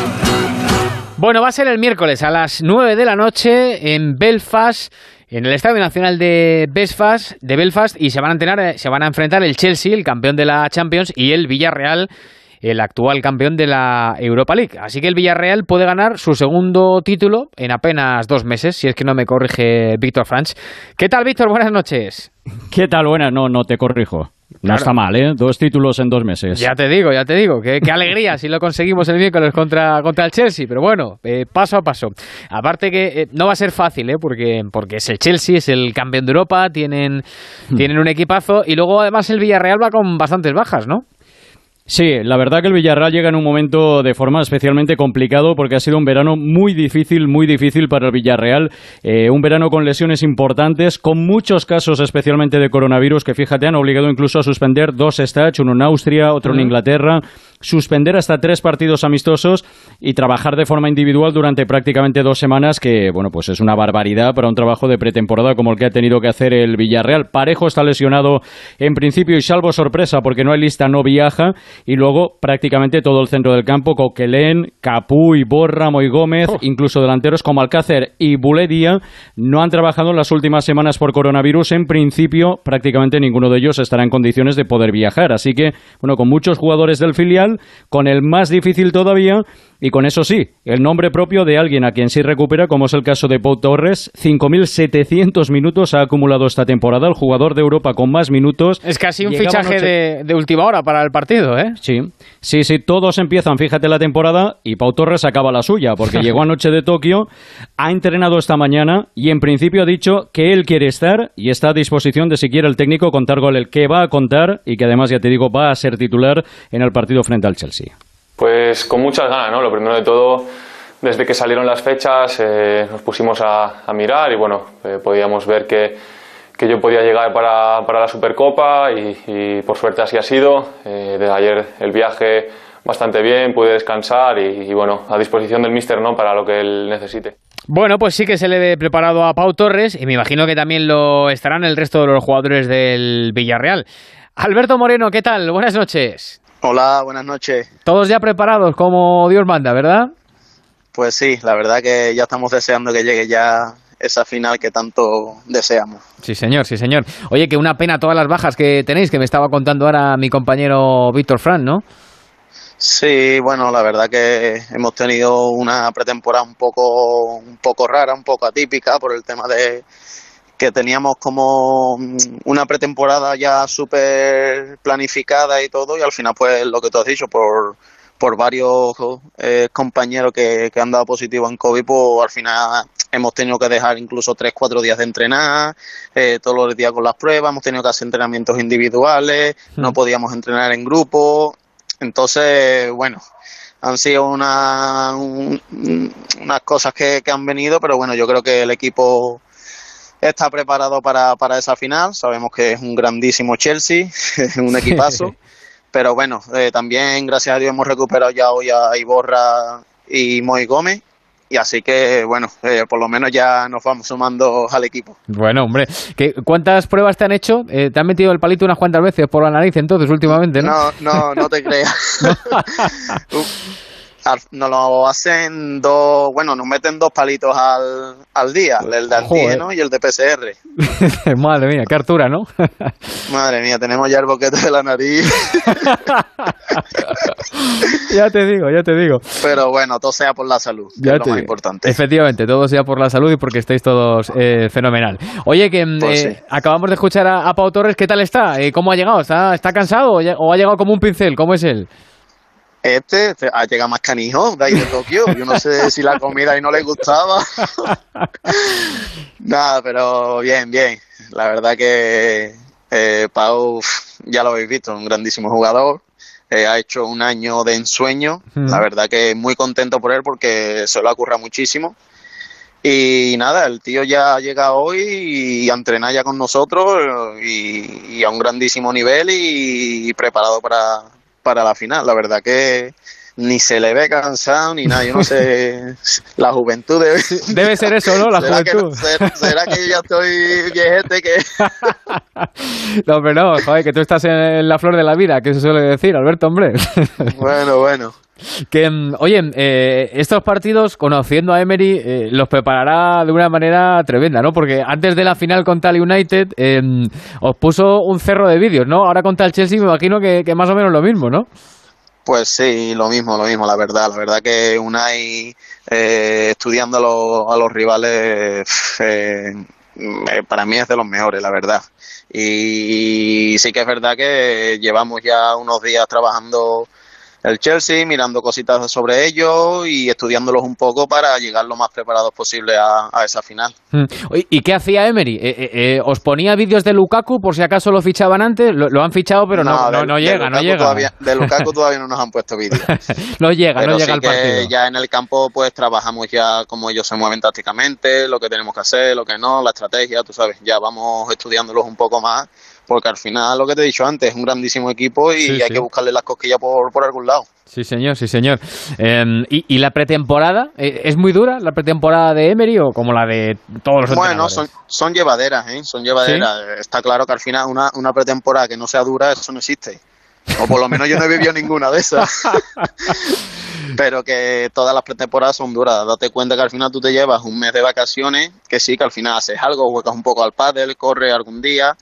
Speaker 3: Bueno, va a ser el miércoles a las 9 de la noche en Belfast, en el Estadio Nacional de Belfast, de Belfast y se van a entrenar, se van a enfrentar el Chelsea, el campeón de la Champions, y el Villarreal, el actual campeón de la Europa League. Así que el Villarreal puede ganar su segundo título en apenas dos meses, si es que no me corrige Víctor Franch. ¿Qué tal, Víctor? Buenas noches.
Speaker 14: ¿Qué tal? Buenas, no, no te corrijo. No está mal, ¿eh? Dos títulos en dos meses.
Speaker 3: Ya te digo, ya te digo. Qué, qué alegría si lo conseguimos el miércoles contra, contra el Chelsea. Pero bueno, eh, paso a paso. Aparte que eh, no va a ser fácil, ¿eh? Porque, porque es el Chelsea, es el campeón de Europa, tienen, tienen un equipazo. Y luego además el Villarreal va con bastantes bajas, ¿no?
Speaker 14: Sí, la verdad que el Villarreal llega en un momento de forma especialmente complicado porque ha sido un verano muy difícil, muy difícil para el Villarreal. Eh, un verano con lesiones importantes, con muchos casos especialmente de coronavirus que fíjate han obligado incluso a suspender dos stats, uno en Austria, otro en Inglaterra, suspender hasta tres partidos amistosos y trabajar de forma individual durante prácticamente dos semanas que, bueno, pues es una barbaridad para un trabajo de pretemporada como el que ha tenido que hacer el Villarreal. Parejo está lesionado en principio y salvo sorpresa porque no hay lista, no viaja y luego prácticamente todo el centro del campo, Coquelén, Capuy, Borra, Moy Gómez, incluso delanteros como Alcácer y Buledía, no han trabajado en las últimas semanas por coronavirus. En principio, prácticamente ninguno de ellos estará en condiciones de poder viajar. Así que, bueno, con muchos jugadores del filial, con el más difícil todavía, y con eso sí, el nombre propio de alguien a quien sí recupera, como es el caso de Pau Torres, 5.700 minutos ha acumulado esta temporada, el jugador de Europa con más minutos.
Speaker 3: Es casi un
Speaker 14: Llegaba
Speaker 3: fichaje de, de última hora para el partido, ¿eh?
Speaker 14: Sí, sí, sí, todos empiezan, fíjate la temporada y Pau Torres acaba la suya, porque (laughs) llegó anoche de Tokio, ha entrenado esta mañana y en principio ha dicho que él quiere estar y está a disposición de si quiere el técnico contar con el que va a contar y que además, ya te digo, va a ser titular en el partido frente al Chelsea.
Speaker 15: Pues con muchas ganas, ¿no? Lo primero de todo, desde que salieron las fechas eh, nos pusimos a, a mirar y bueno, eh, podíamos ver que, que yo podía llegar para, para la Supercopa y, y por suerte así ha sido. Eh, desde ayer el viaje bastante bien, pude descansar y, y bueno, a disposición del míster, ¿no? Para lo que él necesite.
Speaker 3: Bueno, pues sí que se le ve preparado a Pau Torres y me imagino que también lo estarán el resto de los jugadores del Villarreal. Alberto Moreno, ¿qué tal? Buenas noches.
Speaker 16: Hola, buenas noches.
Speaker 3: Todos ya preparados como Dios manda, ¿verdad?
Speaker 16: Pues sí, la verdad que ya estamos deseando que llegue ya esa final que tanto deseamos.
Speaker 3: Sí, señor, sí, señor. Oye, que una pena todas las bajas que tenéis, que me estaba contando ahora mi compañero Víctor Fran, ¿no?
Speaker 16: Sí, bueno, la verdad que hemos tenido una pretemporada un poco, un poco rara, un poco atípica por el tema de que teníamos como una pretemporada ya súper planificada y todo y al final pues lo que tú has dicho por, por varios eh, compañeros que, que han dado positivo en COVID pues al final hemos tenido que dejar incluso tres, cuatro días de entrenar, eh, todos los días con las pruebas, hemos tenido que hacer entrenamientos individuales, no podíamos entrenar en grupo, entonces, bueno, han sido una, un- unas cosas que, que han venido, pero bueno, yo creo que el equipo está preparado para, para esa final. Sabemos que es un grandísimo Chelsea, (laughs) un equipazo. Pero bueno, eh, también gracias a Dios hemos recuperado ya hoy a Iborra y Moy Gómez. Y así que, bueno, eh, por lo menos ya nos vamos sumando al equipo.
Speaker 3: Bueno, hombre, ¿qué, ¿cuántas pruebas te han hecho? Eh, ¿Te han metido el palito unas cuantas veces por la nariz entonces últimamente,
Speaker 16: no? No, no, no te (laughs) creas. (laughs) nos lo hacen dos, bueno, nos meten dos palitos al, al día, el de antígeno y el de PCR. (laughs)
Speaker 3: Madre mía, qué hartura, ¿no? (laughs)
Speaker 16: Madre mía, tenemos ya el boquete de la nariz. (laughs)
Speaker 3: ya te digo, ya te digo.
Speaker 16: Pero bueno, todo sea por la salud, que es lo más importante.
Speaker 3: Efectivamente, todo sea por la salud y porque estáis todos eh, fenomenal. Oye, que mm, pues eh, acabamos de escuchar a, Pau Torres, ¿qué tal está? Eh, ¿Cómo ha llegado? ¿Está, está cansado o ha llegado como un pincel? ¿Cómo es él?
Speaker 16: Este ha llegado más canijo de ahí de Tokio. Yo no sé si la comida ahí no le gustaba. (laughs) Nada, pero bien, bien. La verdad que eh, Pau, ya lo habéis visto, un grandísimo jugador. Eh, ha hecho un año de ensueño. La verdad que muy contento por él porque se lo ha currado muchísimo. Y nada, el tío ya llega hoy y a entrenar ya con nosotros y, y a un grandísimo nivel y preparado para, para la final. La verdad que ni se le ve cansado ni nada. Yo no sé, (laughs) la juventud debe...
Speaker 3: Debe ser eso, ¿no? La juventud.
Speaker 16: ¿será, que yo ya estoy viejete que...? (laughs)
Speaker 3: no, pero no, joder, que tú estás en la flor de la vida, que se suele decir, Alberto, hombre. (laughs)
Speaker 16: bueno, bueno.
Speaker 3: Que, mm, oye, eh, estos partidos, conociendo a Emery, eh, los preparará de una manera tremenda, ¿no? Porque antes de la final contra el United em, os puso un cerro de vídeos, ¿no? Ahora contra el Chelsea me imagino que, que, más o menos lo mismo, ¿no?
Speaker 16: Pues sí, lo mismo, lo mismo, la verdad. La verdad que Unai, eh, estudiando a los, a los rivales, eh, para mí es de los mejores, la verdad. Y sí que es verdad que llevamos ya unos días trabajando el Chelsea, mirando cositas sobre ellos y estudiándolos un poco para llegar lo más preparados posible a, esa final.
Speaker 3: Hmm. ¿Y qué hacía Emery? Eh, eh, eh, ¿Os ponía vídeos de Lukaku por si acaso lo fichaban antes? Lo, han fichado, pero no, no, llega, no llega.
Speaker 16: Todavía, de Lukaku (laughs) todavía no nos han puesto vídeos. (laughs)
Speaker 3: no llega, no llega al partido.
Speaker 16: ya en el campo pues trabajamos ya cómo ellos se mueven tácticamente, lo que tenemos que hacer, lo que no, la estrategia, tú sabes, ya vamos estudiándolos un poco más porque al final, lo que te he dicho antes, es un grandísimo equipo y hay que buscarle las cosquillas por, por algún lado.
Speaker 3: Sí, señor, sí, señor. Em, ¿y, la pretemporada? Eh, ¿Es muy dura la pretemporada de Emery o como la de todos los
Speaker 16: Bueno, son, son llevaderas, ¿eh? Son llevaderas. Está claro que al final una, una pretemporada que no sea dura, eso no existe. O por lo menos yo no he vivido ninguna de esas. (laughs) pero que todas las pretemporadas son duras. Date cuenta que al final tú te llevas un mes de vacaciones, que sí, que al final haces algo, juegas un poco al pádel, corres algún día,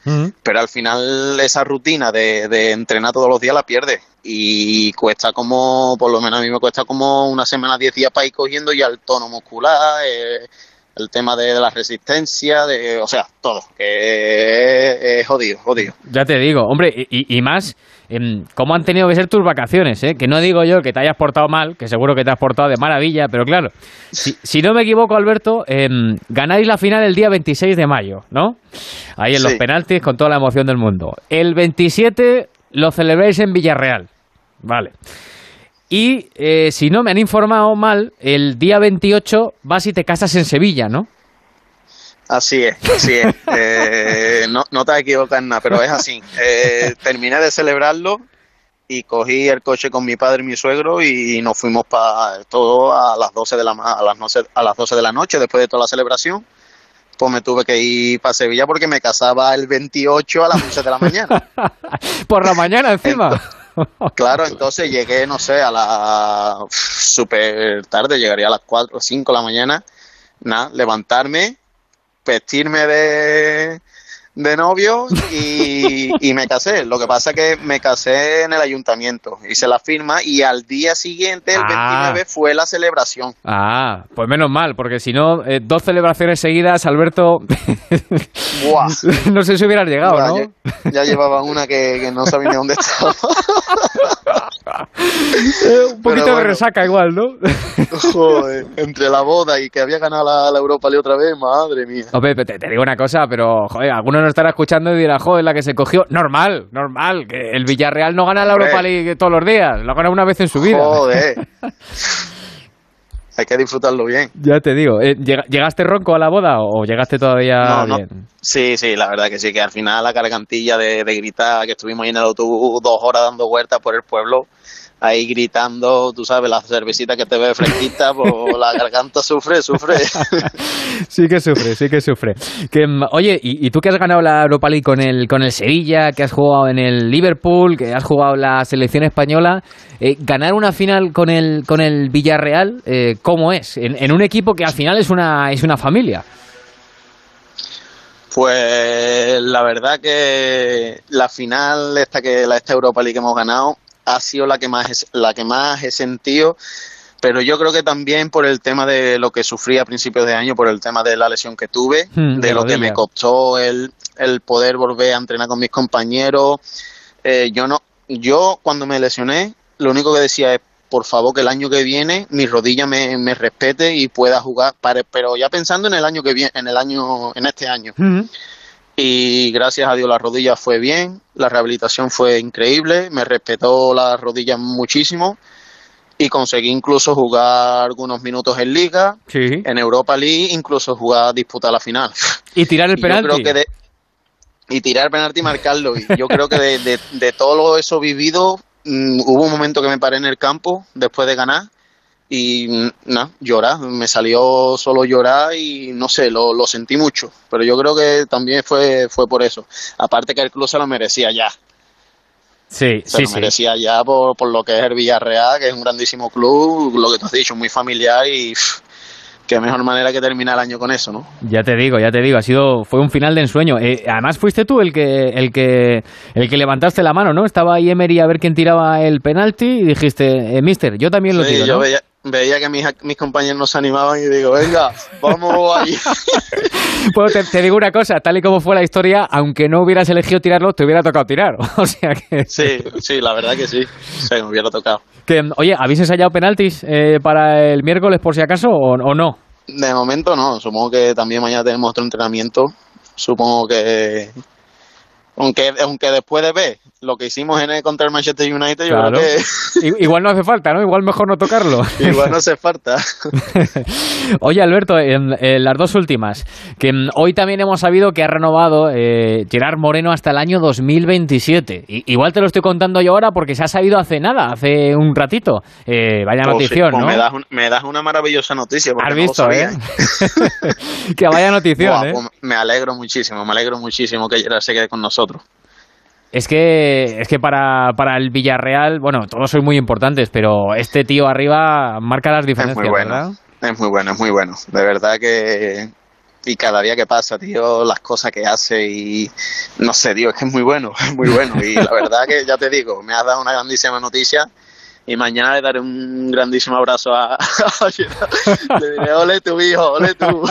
Speaker 16: pero al final esa rutina de, de, entrenar todos los días la pierdes. Y cuesta como, por lo menos a mí me cuesta como una semana, diez días para ir cogiendo ya el tono muscular, eh, el tema de, la resistencia, de, o sea, todo, que es, jodido, jodido.
Speaker 3: Ya te digo, hombre, y, y más cómo han tenido que ser tus vacaciones, ¿eh? que no digo yo que te hayas portado mal, que seguro que te has portado de maravilla, pero claro, si, no me equivoco, Alberto, em, ganáis la final el día 26 de mayo, ¿no? Ahí en los penaltis con toda la emoción del mundo. El 27 lo celebráis en Villarreal, vale. Y eh, si no me han informado mal, el día 28 vas y te casas en Sevilla, ¿no?
Speaker 16: Así es, así es. (laughs) Eh, no, no te equivocas en nada, pero es así. Eh, terminé de celebrarlo y cogí el coche con mi padre y mi suegro y nos fuimos para todo a las 12 de la a las 12, a las 12 de la noche después de toda la celebración. Pues me tuve que ir para Sevilla porque me casaba el 28 a las 11 de la mañana. (laughs)
Speaker 3: Por la mañana encima.
Speaker 16: claro, entonces llegué, no sé, a la super tarde, llegaría a las 4 o 5 de la mañana. Nada, levantarme, vestirme de, de novio y, (laughs) y, me casé. Lo que pasa es que me casé en el ayuntamiento, hice la firma y al día siguiente, el 29, ah. fue la celebración.
Speaker 3: Ah, pues menos mal, porque si no, eh, dos celebraciones seguidas, Alberto, (laughs) no sé si hubieras llegado, ¿no?
Speaker 16: Ya, llevaba una que, no sabía ni dónde estaba. (laughs)
Speaker 3: Eh, un poquito de resaca igual, ¿no? (laughs)
Speaker 16: Joder, entre la boda y que había ganado la, Europa League otra vez, madre mía.
Speaker 3: te, te, digo una cosa, pero joder, algunos nos estará escuchando y dirá, joder, la que se cogió. Normal, normal, que el Villarreal no gana la Europa League todos los días, lo gana una vez en su vida.
Speaker 16: Joder. (laughs) hay que disfrutarlo bien.
Speaker 3: Ya te digo, eh, ¿llegaste ronco a la boda o llegaste todavía
Speaker 16: no, bien? Sí, sí, la verdad que sí, que al final la cargantilla de, de gritar, que estuvimos ahí en el autobús dos horas dando vueltas por el pueblo, ahí gritando, tú sabes, la cervecita que te ve fresquita, (laughs) pues la garganta sufre, sufre. (laughs)
Speaker 3: sí que sufre, sí que sufre. Que, mm, oye, ¿y, tú que has ganado la Europa League con el, con el Sevilla, que has jugado en el Liverpool, que has jugado la selección española, eh, ganar una final con el, con el Villarreal, eh, ¿cómo es? En, un equipo que al final es una, es una familia.
Speaker 16: Pues la verdad que la final esta que la esta Europa League que hemos ganado ha sido la que más, la que más he sentido, pero yo creo que también por el tema de lo que sufrí a principios de año, por el tema de la lesión que tuve, hmm, de, lo que me costó el, el poder volver a entrenar con mis compañeros. Eh, yo no, yo cuando me lesioné, lo único que decía es por favor que el año que viene mi rodilla me, me respete y pueda jugar, pero ya pensando en el año que viene, en el año, en este año. Hmm y gracias a Dios la rodilla fue bien, la rehabilitación fue increíble, me respetó la rodilla muchísimo y conseguí incluso jugar algunos minutos en liga, en Europa League, incluso jugar, disputar la final.
Speaker 3: Y tirar el (laughs) penalti.
Speaker 16: y tirar el penalti y marcarlo. Y yo creo que de, de, todo eso vivido, mm, hubo un momento que me paré en el campo después de ganar y nada, llorar, me salió solo llorar y no sé, lo, lo sentí mucho, pero yo creo que también fue, fue por eso. Aparte que el club se lo merecía ya.
Speaker 3: Sí,
Speaker 16: se
Speaker 3: lo
Speaker 16: merecía ya por, por lo que es el Villarreal, que es un grandísimo club, lo que tú has dicho, muy familiar y qué mejor manera que terminar el año con eso, ¿no?
Speaker 3: Ya te digo, ya te digo, ha sido fue un final de ensueño. Eh, además fuiste tú el que el que el que levantaste la mano, ¿no? Estaba ahí Emery a ver quién tiraba el penalti y dijiste, eh, Mister, yo también lo tiro,
Speaker 16: ¿no? veía que mis, mis compañeros no se animaban y digo, venga, vamos (laughs) ahí. (laughs)
Speaker 3: pues te, digo una cosa, tal y como fue la historia, aunque no hubieras elegido tirarlo, te hubiera tocado tirar. (laughs) o sea que...
Speaker 16: Sí, sí, la verdad que sí, sí me hubiera tocado.
Speaker 3: Que, oye, ¿habéis ensayado penaltis eh, para el miércoles por si acaso o, o no?
Speaker 16: De momento no, supongo que también mañana tenemos otro entrenamiento, supongo que aunque, aunque después de ver lo que hicimos en el, contra el Manchester United, yo creo
Speaker 3: que... Igual no hace falta, ¿no? Igual mejor no tocarlo. (laughs)
Speaker 16: Igual no hace falta. (laughs)
Speaker 3: Oye, Alberto, en, las dos últimas, que hoy también hemos sabido que ha renovado eh, Gerard Moreno hasta el año 2027. igual te lo estoy contando yo ahora porque se ha sabido hace nada, hace un ratito. Eh, vaya pues notición, pues
Speaker 16: ¿no? Me das, me das, una maravillosa noticia.
Speaker 3: Has visto, ¿eh? (laughs) que vaya notición, ¿eh? Pues
Speaker 16: me alegro muchísimo, me alegro muchísimo que Gerard se quede con nosotros.
Speaker 3: Es que, es que para, para el Villarreal, bueno, todos son muy importantes, pero este tío arriba marca las diferencias, es muy bueno,
Speaker 16: Es muy bueno, es muy bueno. De verdad que y cada día que pasa, tío, las cosas que hace y no sé, tío, es que es muy bueno, (laughs) es muy bueno. Y la verdad que ya te digo, me has dado una grandísima noticia y mañana le daré un grandísimo abrazo a, (laughs) Le diré, ole tu hijo, ole tú.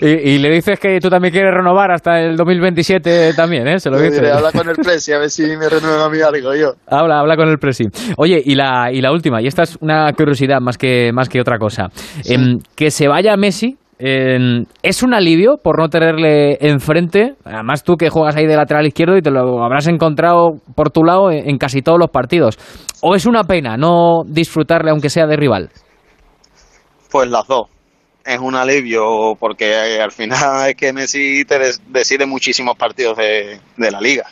Speaker 16: (laughs)
Speaker 3: y, le dices que tú también quieres renovar hasta el 2027 también, ¿eh? Se lo
Speaker 16: dices. habla con el Presi, a ver si me renueva a mí algo yo.
Speaker 3: Habla, habla con el Presi. Oye, y la, y la última, y esta es una curiosidad más que, más que otra cosa. Em, que se vaya Messi es un alivio por no tenerle enfrente. Además, tú que juegas ahí de lateral izquierdo y te lo habrás encontrado por tu lado en, casi todos los partidos. ¿O es una pena no disfrutarle aunque sea de rival?
Speaker 16: Pues las dos. Es un alivio porque al final (laughs) es que Messi te decide muchísimos partidos de, la liga.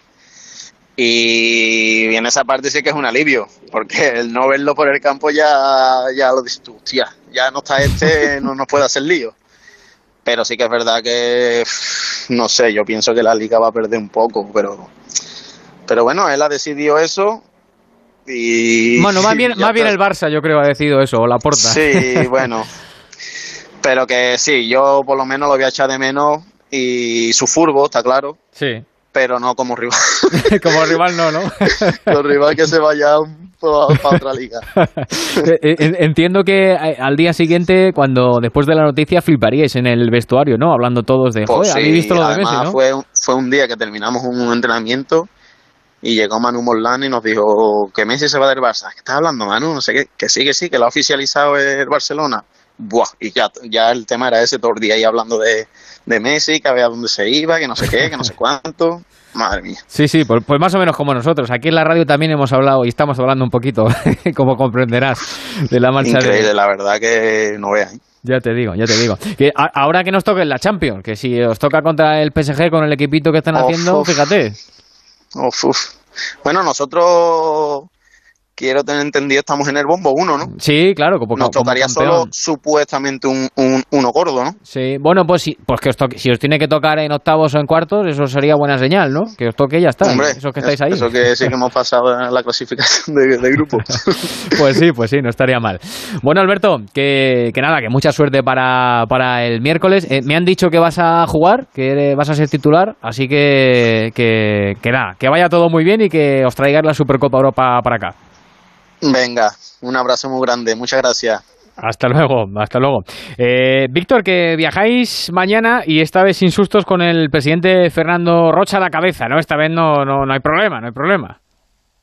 Speaker 16: Y en esa parte sí que es un alivio, porque el no verlo por el campo ya, ya lo dices tú, ya no está este, no nos puede hacer lío pero sí que es verdad que no sé, yo pienso que la liga va a perder un poco, pero pero bueno, él ha decidido eso y
Speaker 3: bueno, más (laughs) bien más bien el Barça, yo creo ha decidido eso, o la Porta.
Speaker 16: Sí, (laughs) bueno. pero que sí, yo por lo menos lo voy a echar de menos y su furbo, está claro.
Speaker 3: Sí.
Speaker 16: Pero no como rival. (laughs)
Speaker 3: como rival no, ¿no?
Speaker 16: como rival que se vaya para otra liga. (laughs)
Speaker 3: Eh, eh, entiendo que eh, al día siguiente, cuando después de la noticia, fliparíais en el vestuario, ¿no? Hablando todos de,
Speaker 16: pues joder, visto lo de Messi, ¿no? Fue, fue un día que terminamos un entrenamiento y llegó Manu Morlán y nos dijo que Messi se va del Barça. ¿Qué estás hablando, Manu? No sé qué. Que sí, que sí, que lo ha oficializado el Barcelona. buah, y ya, ya el tema era ese todo el día ahí hablando de, de Messi, que había dónde se iba, que no sé qué, que no sé cuánto. Madre mía.
Speaker 3: Sí, sí, pues, pues, más o menos como nosotros. Aquí en la radio también hemos hablado y estamos hablando un poquito, (laughs) como comprenderás, de la marcha
Speaker 16: Increíble, la verdad que no veas. ¿eh?
Speaker 3: Ya te digo, ya te digo. Que ahora que nos toque la Champions, que si os toca contra el PSG con el equipito que están haciendo, fíjate.
Speaker 16: Bueno, nosotros quiero tener entendido, estamos en el bombo 1, ¿no?
Speaker 3: Sí, claro. Como,
Speaker 16: Nos tocaría solo supuestamente un, un, uno gordo, ¿no?
Speaker 3: Sí, bueno, pues, si, pues que os toque, si os tiene que tocar en octavos o en cuartos, eso sería buena señal, ¿no? Que os toque y ya está.
Speaker 16: Hombre,
Speaker 3: eso que estáis ahí.
Speaker 16: Eso que sí que hemos pasado en la clasificación de, de grupo. (laughs)
Speaker 3: pues sí, pues sí, no estaría mal. Bueno, Alberto, que, que nada, que mucha suerte para, para el miércoles. Eh, me han dicho que vas a jugar, que vas a ser titular, así que, que, que nada, que vaya todo muy bien y que os traigáis la Supercopa Europa para acá.
Speaker 16: Venga, un abrazo muy grande, muchas gracias.
Speaker 3: Hasta luego, hasta luego. Eh, Víctor, que viajáis mañana y esta vez sin sustos con el presidente Fernando Rocha a la cabeza, ¿no? Esta vez no, no, no hay problema, no hay problema.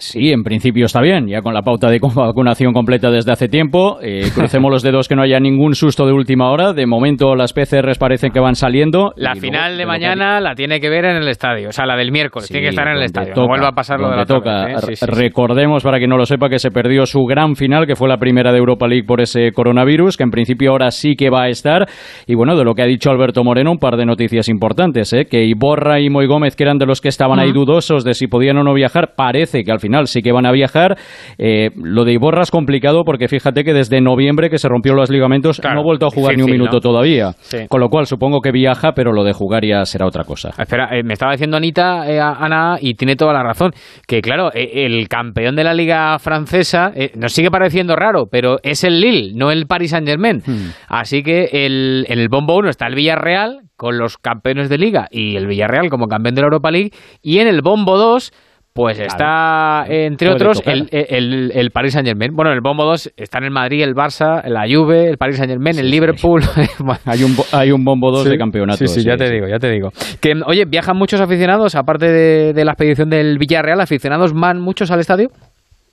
Speaker 14: Sí, en principio está bien, ya con la pauta de (laughs) vacunación completa desde hace tiempo. Eh, (laughs) crucemos los dedos que no haya ningún susto de última hora. De momento las PCRs parecen que van saliendo.
Speaker 3: La final de mañana la tiene que ver en el estadio, o sea, la del miércoles, tiene que estar en el estadio. no vuelva a pasar lo de la
Speaker 14: toca.
Speaker 3: ¿eh?
Speaker 14: Sí, sí, Recordemos, para quien no lo sepa, que se perdió su gran final, que fue la primera de Europa League por ese coronavirus, que en principio ahora sí que va a estar. Y bueno, de lo que ha dicho Alberto Moreno, un par de noticias importantes, ¿eh? que Iborra y Moy Gómez, que eran de los que estaban ahí dudosos de si podían o no viajar, parece que al final sí que van a viajar eh, lo de Iborra es complicado porque fíjate que desde noviembre que se rompió los ligamentos no ha vuelto a jugar ni un minuto todavía. Con lo cual supongo que viaja, pero lo de jugar ya será otra cosa.
Speaker 3: Espera, eh, me estaba diciendo Anita, eh, Ana, y tiene toda la razón, que claro, el campeón de la liga francesa nos sigue pareciendo raro, pero es el Lille, no el Paris Saint Germain. Hmm. Así que el, en el bombo 1 está el Villarreal con los campeones de liga y el Villarreal como campeón de la Europa League, y en el bombo 2 pues está, entre otros, el, el, el, Paris Saint Germain. Bueno, en el Bombo 2 están el Madrid, el Barça, la Juve, el Paris Saint Germain, el Liverpool. (laughs)
Speaker 14: hay, un, hay un Bombo 2 de campeonato.
Speaker 3: Sí, sí, ya te digo, ya te digo. Que, oye, viajan muchos aficionados, aparte de, de la expedición del Villarreal, aficionados van muchos al estadio.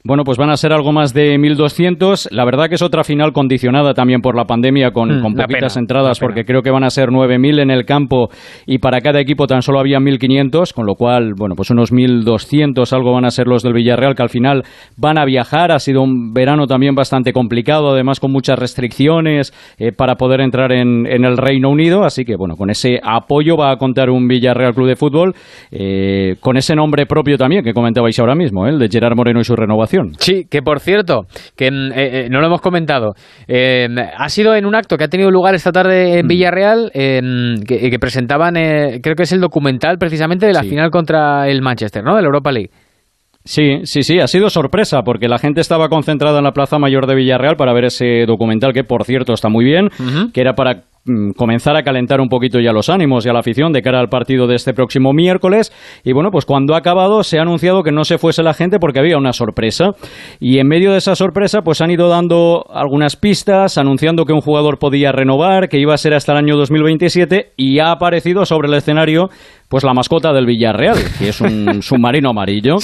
Speaker 14: Bueno, pues van a ser algo más de 1.200. La verdad que es otra final condicionada también por la pandemia con, mm, poquitas entradas porque creo que van a ser 9.000 en el campo y para cada equipo tan solo había 1.500, con lo cual, bueno, pues unos 1.200 algo van a ser los del Villarreal que al final van a viajar. Ha sido un verano también bastante complicado, además con muchas restricciones eh, para poder entrar en, el Reino Unido. Así que, bueno, con ese apoyo va a contar un Villarreal Club de Fútbol eh, con ese nombre propio también que comentabais ahora mismo, ¿eh? el de Gerard Moreno y su renovación.
Speaker 3: Sí, que por cierto, que eh, eh, no lo hemos comentado, eh, ha sido en un acto que ha tenido lugar esta tarde en mm. Villarreal, que, presentaban, creo que es el documental precisamente de la final contra el Manchester, ¿no? De la Europa League.
Speaker 14: Sí, sí, sí, ha sido sorpresa porque la gente estaba concentrada en la Plaza Mayor de Villarreal para ver ese documental que, por cierto, está muy bien, que era para comenzar a calentar un poquito ya los ánimos y a la afición de cara al partido de este próximo miércoles. Y bueno, pues cuando ha acabado se ha anunciado que no se fuese la gente porque había una sorpresa. Y en medio de esa sorpresa, pues han ido dando algunas pistas, anunciando que un jugador podía renovar, que iba a ser hasta el año 2027 y ha aparecido sobre el escenario pues la mascota del Villarreal, que es un (laughs) submarino amarillo.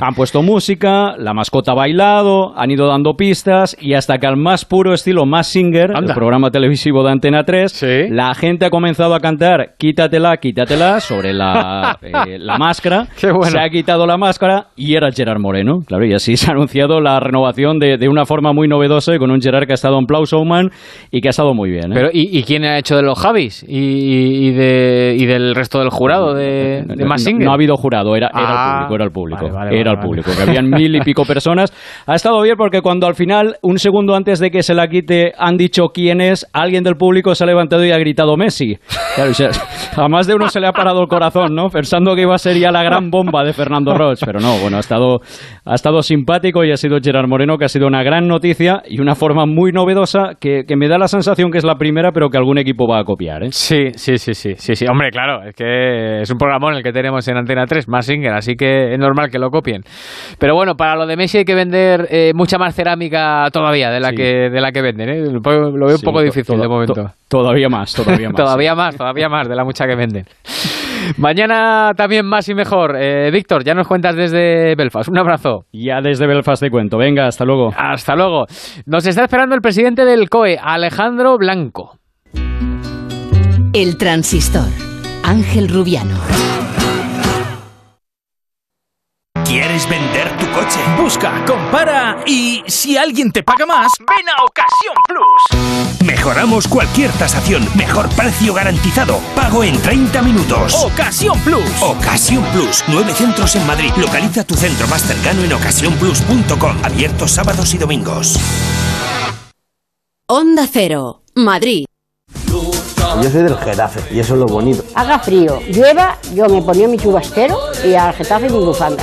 Speaker 14: Han puesto música, la mascota ha bailado, han ido dando pistas y hasta que al más puro estilo más Singer, el programa televisivo de Antena 3, la gente ha comenzado a cantar Quítatela, quítatela sobre la, (laughs) eh, la máscara. Se ha quitado la máscara y era Gerard Moreno. Claro, y así (laughs) se ha anunciado la renovación de, de una forma muy novedosa y con un Gerard que ha estado en Plausoman y que ha estado muy bien. ¿eh?
Speaker 3: Pero, ¿y, quién ha hecho de los Javis y, y, de, y del resto del jurado? de,
Speaker 14: no, ha habido jurado, era, era el ah, público, era el público. era el público, que habían (laughs) mil y pico personas. Ha estado bien porque cuando al final, un segundo antes de que se la quite, han dicho quién es, alguien del público se ha levantado y ha gritado Messi. a más de uno se le ha parado el corazón, ¿no? Pensando que iba a ser ya la gran bomba de Fernando Roche, pero no, bueno, ha estado, ha estado simpático y ha sido Gerard Moreno, que ha sido una gran noticia y una forma muy novedosa que, que me da la sensación que es la primera, pero que algún equipo va a copiar, ¿eh?
Speaker 3: Sí, sí, sí, sí, sí, sí. Hombre, claro, es que es un programa en el que tenemos en Antena 3, más Singer, así que es normal que lo copien. Pero bueno, para lo de Messi hay que vender eh, mucha más cerámica todavía de la que de la que venden, ¿eh? Lo veo un poco difícil de momento.
Speaker 14: Todavía más, todavía (laughs) más.
Speaker 3: todavía más, todavía más de la mucha que venden. Mañana también más y mejor. Eh, Víctor, ya nos cuentas desde Belfast. Un abrazo.
Speaker 14: Ya desde Belfast te cuento. Venga, hasta luego.
Speaker 3: Hasta luego. Nos está esperando el presidente del COE, Alejandro Blanco.
Speaker 1: El transistor. Ángel Rubiano.
Speaker 17: Coche? Busca, compara y si alguien te paga más, ven a Ocasión Plus. Mejoramos cualquier tasación, mejor precio garantizado, pago en 30 minutos. Ocasión Plus. Ocasión Plus, nueve centros en Madrid. Localiza tu centro más cercano en ocasiónplus.com, abiertos sábados y domingos.
Speaker 1: Onda Cero, Madrid.
Speaker 18: Yo soy del Getafe y eso es lo bonito.
Speaker 19: Haga frío, llueva, yo me ponía mi chubasquero y al Getafe mi bufanda.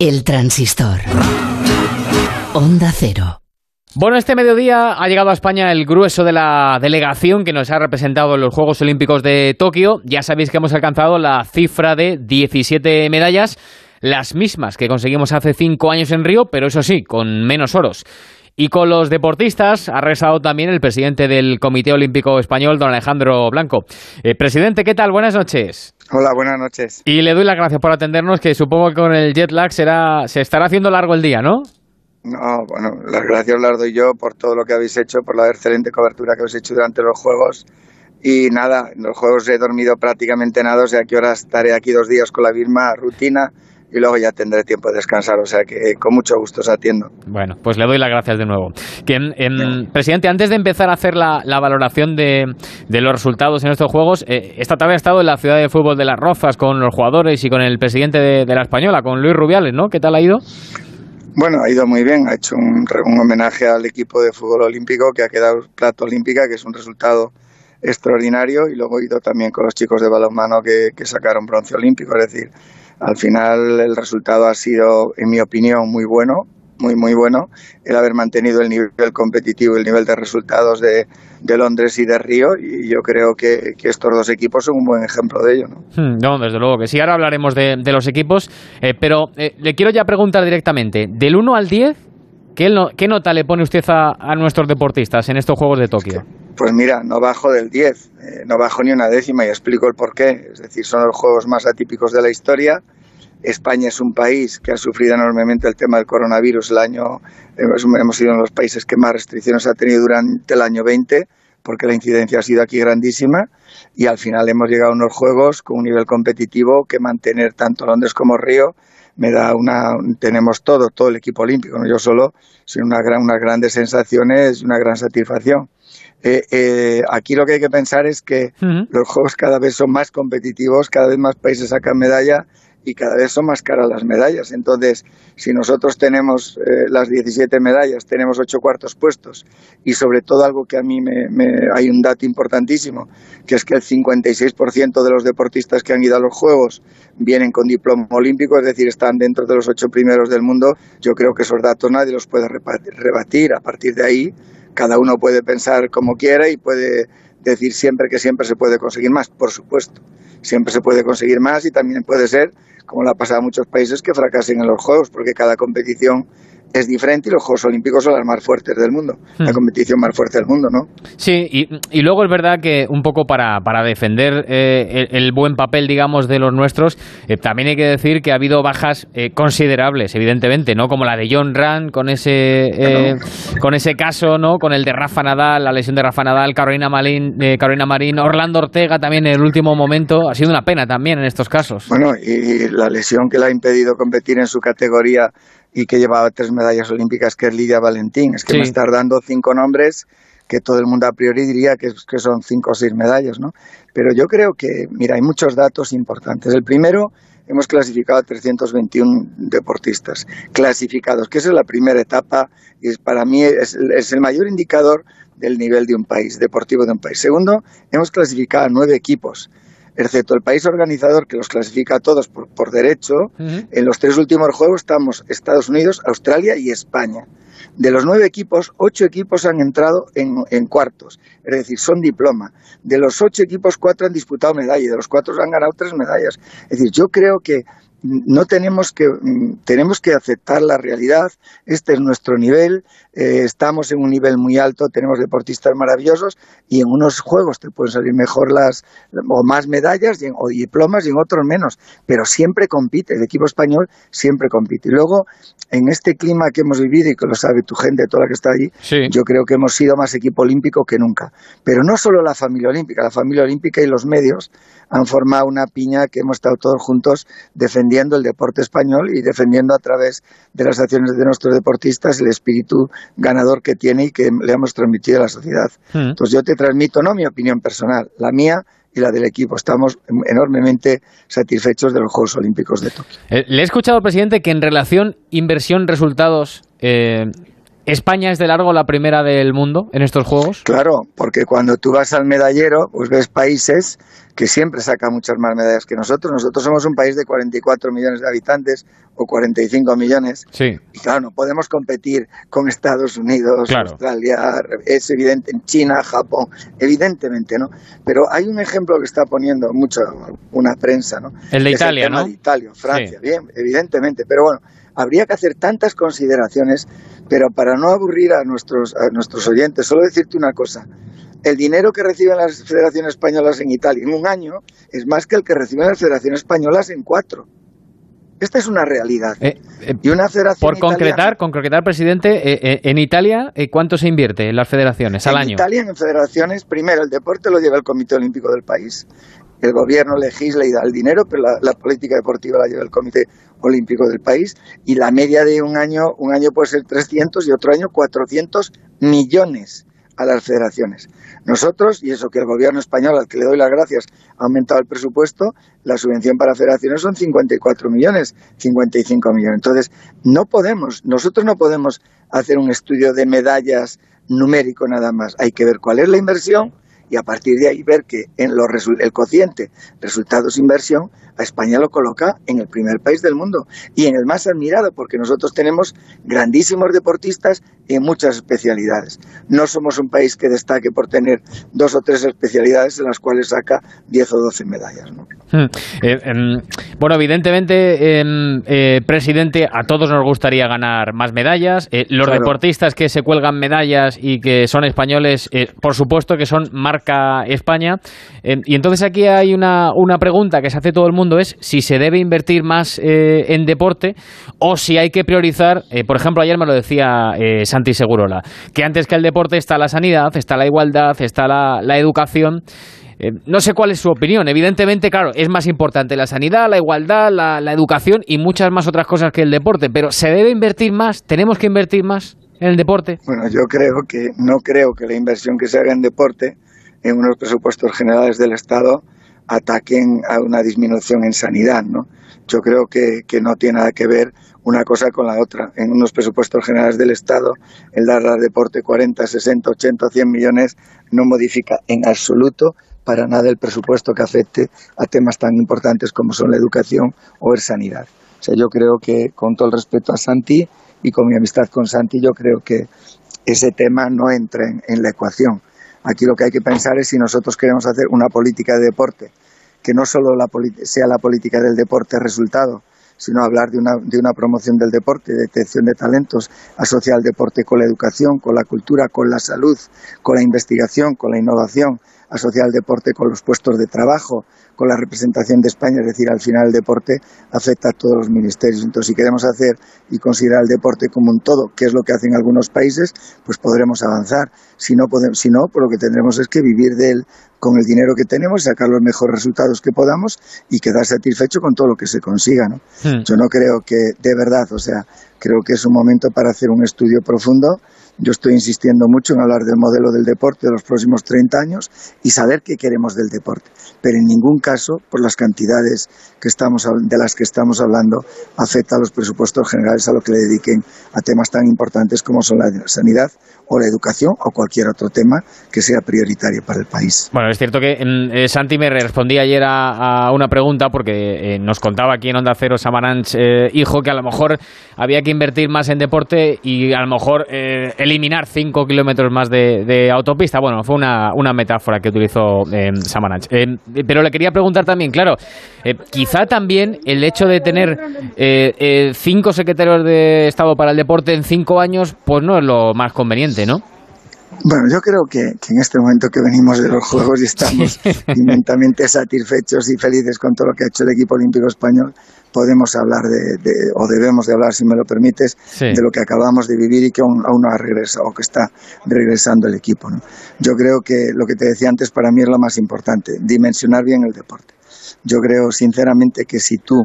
Speaker 1: El transistor. Onda Cero.
Speaker 3: Bueno, este mediodía ha llegado a España el grueso de la delegación que nos ha representado en los Juegos Olímpicos de Tokio. Ya sabéis que hemos alcanzado la cifra de 17 medallas, las mismas que conseguimos hace cinco años en Río, pero eso sí, con menos oros. Y con los deportistas ha rezado también el presidente del Comité Olímpico Español, don Alejandro Blanco. Eh, presidente, ¿qué tal? Buenas noches.
Speaker 20: Hola, buenas noches.
Speaker 3: Y le doy las gracias por atendernos, que supongo que con el jet lag será, se estará haciendo largo el día, ¿no?
Speaker 20: No, bueno, las gracias las doy yo por todo lo que habéis hecho, por la excelente cobertura que habéis hecho durante los Juegos. Y nada, en los Juegos he dormido prácticamente nada, o sea que ahora estaré aquí dos días con la misma rutina y luego ya tendré tiempo de descansar, o sea que con mucho gusto os atiendo.
Speaker 3: Bueno, pues le doy las gracias de nuevo. Que, presidente, antes de empezar a hacer la, valoración de, los resultados en estos juegos, eh, esta tarde ha estado en la ciudad de fútbol de Las Rozas con los jugadores y con el presidente de, la Española, con Luis Rubiales, ¿no? ¿Qué tal ha ido?
Speaker 20: Bueno, ha ido muy bien, ha hecho un, homenaje al equipo de fútbol olímpico que ha quedado plata olímpica, que es un resultado extraordinario, y luego ha ido también con los chicos de balonmano que, que sacaron bronce olímpico, es decir, al final el resultado ha sido, en mi opinión, muy bueno, muy, muy bueno, el haber mantenido el nivel competitivo, el nivel de resultados de, Londres y de Río, y yo creo que, estos dos equipos son un buen ejemplo de ello. ¿no?
Speaker 3: Hmm, no desde luego que sí, ahora hablaremos de, los equipos, eh, pero eh, le quiero ya preguntar directamente, del 1 al 10, ¿qué, ¿qué, nota le pone usted a, a, nuestros deportistas en estos Juegos de Tokio?
Speaker 20: Pues mira, no bajo del 10, eh, no bajo ni una décima y explico el porqué. Es decir, son los juegos más atípicos de la historia. España es un país que ha sufrido enormemente el tema del coronavirus. El año hemos, hemos sido uno de los países que más restricciones ha tenido durante el año 20 porque la incidencia ha sido aquí grandísima y al final hemos llegado a unos juegos con un nivel competitivo que mantener tanto Londres como Río me da una tenemos todo todo el equipo olímpico no yo solo sino una gran, unas grandes sensaciones y una gran satisfacción. Eh, eh, aquí lo que hay que pensar es que los juegos cada vez son más competitivos, cada vez más países sacan medalla y cada vez son más caras las medallas. Entonces, si nosotros tenemos eh, las 17 medallas, tenemos ocho cuartos puestos y sobre todo algo que a mí me, hay un dato importantísimo, que es que el 56% de los deportistas que han ido a los Juegos vienen con diploma olímpico, es decir, están dentro de los ocho primeros del mundo. Yo creo que esos datos nadie los puede rebatir. A partir de ahí, cada uno puede pensar como quiera y puede decir siempre que siempre se puede conseguir más, por supuesto. Siempre se puede conseguir más y también puede ser, como le ha pasado a muchos países, que fracasen en los Juegos, porque cada competición es diferente y los Juegos Olímpicos son las más fuertes del mundo, la hmm. competición más fuerte del mundo, ¿no?
Speaker 3: Sí, y, luego es verdad que un poco para, para defender eh, el, buen papel, digamos, de los nuestros, eh, también hay que decir que ha habido bajas eh, considerables, evidentemente, ¿no? Como la de John Rand con ese, con ese caso, ¿no? Con el de Rafa Nadal, la lesión de Rafa Nadal, Carolina Marín, Carolina Marín, Orlando Ortega también en el último momento, ha sido una pena también en estos casos.
Speaker 20: Bueno, y la lesión que le ha impedido competir en su categoría y que llevaba tres medallas olímpicas, que es Lidia Valentín. Es que me estás dando cinco nombres que todo el mundo a priori diría que, que, son cinco o seis medallas, ¿no? Pero yo creo que, mira, hay muchos datos importantes. El primero, hemos clasificado a 321 deportistas clasificados, que esa es la primera etapa y para mí es, es el mayor indicador del nivel de un país, deportivo de un país. Segundo, hemos clasificado a nueve equipos excepto el país organizador que los clasifica a todos por, por derecho, en los tres últimos juegos estamos Estados Unidos, Australia y España. De los nueve equipos, ocho equipos han entrado en, en, cuartos, es decir, son diploma. De los ocho equipos, cuatro han disputado medalla y de los cuatro han ganado tres medallas. Es decir, yo creo que no tenemos que mm, tenemos que aceptar la realidad. Este es nuestro nivel eh, estamos en un nivel muy alto tenemos deportistas maravillosos y en unos juegos te pueden salir mejor las o más medallas y o diplomas y en otros menos pero siempre compite el equipo español siempre compite. Y luego en este clima que hemos vivido y que lo sabe tu gente toda la que está allí yo creo que hemos sido más equipo olímpico que nunca. Pero no solo la familia olímpica la familia olímpica y los medios han formado una piña que hemos estado todos juntos defendiendo el deporte español y defendiendo a través de las acciones de nuestros deportistas el espíritu ganador que tiene y que le hemos transmitido a la sociedad. Hmm. Entonces yo te transmito no mi opinión personal, la mía y la del equipo. Estamos enormemente satisfechos de los Juegos Olímpicos de Tokio.
Speaker 3: Eh, le he escuchado al presidente que en relación inversión-resultados eh, ¿España es de largo la primera del mundo en estos Juegos?
Speaker 20: Claro, porque cuando tú vas al medallero, pues ves países que siempre sacan muchas más medallas que nosotros. Nosotros somos un país de 44 millones de habitantes o 45 millones.
Speaker 3: Sí.
Speaker 20: Y claro, no podemos competir con Estados Unidos, Australia, es evidente, en China, Japón, evidentemente, ¿no? Pero hay un ejemplo que está poniendo mucho una prensa, ¿no?
Speaker 3: El de Italia,
Speaker 20: ¿no? De Italia, Francia, bien, evidentemente. Pero bueno, habría que hacer tantas consideraciones, pero para no aburrir a nuestros, a nuestros oyentes, solo decirte una cosa. El dinero que reciben las federaciones españolas en Italia en un año es más que el que reciben las federaciones españolas en cuatro. Esta es una realidad.
Speaker 3: Eh, eh, y una federación por concretar, concretar, presidente, eh, en Italia, ¿cuánto se invierte en las federaciones al año?
Speaker 20: En Italia, en federaciones, primero, el deporte lo lleva el Comité Olímpico del país. El gobierno legisla y da el dinero, pero la política deportiva la lleva el Comité olímpico del país y la media de un año, un año puede ser 300 y otro año 400 millones a las federaciones. Nosotros, y eso que el gobierno español, al que le doy las gracias, ha aumentado el presupuesto, la subvención para federaciones son 54 millones, 55 millones. Entonces, no podemos, nosotros no podemos hacer un estudio de medallas numérico nada más. Hay que ver cuál es la inversión y a partir de ahí ver que en los el cociente resultados-inversión a España lo coloca en el primer país del mundo y en el más admirado porque nosotros tenemos grandísimos deportistas en muchas especialidades. No somos un país que destaque por tener dos o tres especialidades en las cuales saca 10 o 12 medallas.
Speaker 3: Hmm. Eh, em, bueno, evidentemente, em, eh, presidente, a todos nos gustaría ganar más medallas. Eh, los deportistas que se cuelgan medallas y que son españoles, por supuesto que son España. Y entonces aquí hay una, una pregunta que se hace todo el mundo, es si se debe invertir más en deporte o si hay que priorizar, por ejemplo, ayer me lo decía Santi Segurola, que antes que el deporte está la sanidad, está la igualdad, está la, la educación. Eh, no sé cuál es su opinión. Evidentemente, claro, es más importante la sanidad, la igualdad, la, educación y muchas más otras cosas que el deporte. Pero ¿se debe invertir más? ¿Tenemos que invertir más en el deporte?
Speaker 20: Bueno, yo creo que no creo que la inversión que se haga en deporte en unos presupuestos generales del Estado ataquen a una disminución en sanidad, ¿no? Yo creo que, que no tiene nada que ver una cosa con la otra. En unos presupuestos generales del Estado, el dar al deporte 40, 60, 80, 100 millones no modifica en absoluto para nada el presupuesto que afecte a temas tan importantes como son la educación o la sanidad. O sea, yo creo que, con todo el respeto a Santi y con mi amistad con Santi, yo creo que ese tema no entra en, la ecuación. Aquí lo que hay que pensar es si nosotros queremos hacer una política de deporte que no solo sea la política del deporte resultado, sino hablar de una, de una promoción del deporte, de detección de talentos, asociar el deporte con la educación, con la cultura, con la salud, con la investigación, con la innovación, asociar el deporte con los puestos de trabajo, con la representación de España, es decir, al final el deporte afecta a todos los ministerios. Entonces, si queremos hacer y considerar el deporte como un todo, que es lo que hacen algunos países, pues podremos avanzar. Si no, podemos, si no pues lo que tendremos es que vivir de él con el dinero que tenemos, sacar los mejores resultados que podamos y quedar satisfecho con todo lo que se consiga. ¿no? Hmm. Yo no creo que, de verdad, o sea, creo que es un momento para hacer un estudio profundo Yo estoy insistiendo mucho en hablar del modelo del deporte de los próximos 30 años y saber qué queremos del deporte. Pero en ningún caso, por las cantidades que estamos, de las que estamos hablando, afecta a los presupuestos generales a lo que le dediquen a temas tan importantes como son la sanidad o la educación o cualquier otro tema que sea prioritario para el país.
Speaker 3: Bueno, es cierto que eh, Santi me respondía ayer a, una pregunta porque eh, nos contaba aquí en Onda Cero Samaranch, eh, hijo, que a lo mejor había que invertir más en deporte y a lo mejor eliminar 5 kilómetros más de, autopista. Bueno, fue una, una metáfora que utilizó Samaranch. pero le quería preguntar también, claro, quizá también el hecho de tener cinco secretarios de Estado para el deporte en cinco años, pues no es lo más conveniente.
Speaker 20: Bueno, yo creo que, en este momento que venimos de los Juegos y estamos (laughs) inmensamente satisfechos y felices con todo lo que ha hecho el equipo olímpico español, podemos hablar de, o debemos de hablar, si me lo permites, de lo que acabamos de vivir y que aún, no ha regresado, o que está regresando el equipo. Yo creo que lo que te decía antes para mí es lo más importante, dimensionar bien el deporte. Yo creo sinceramente que si tú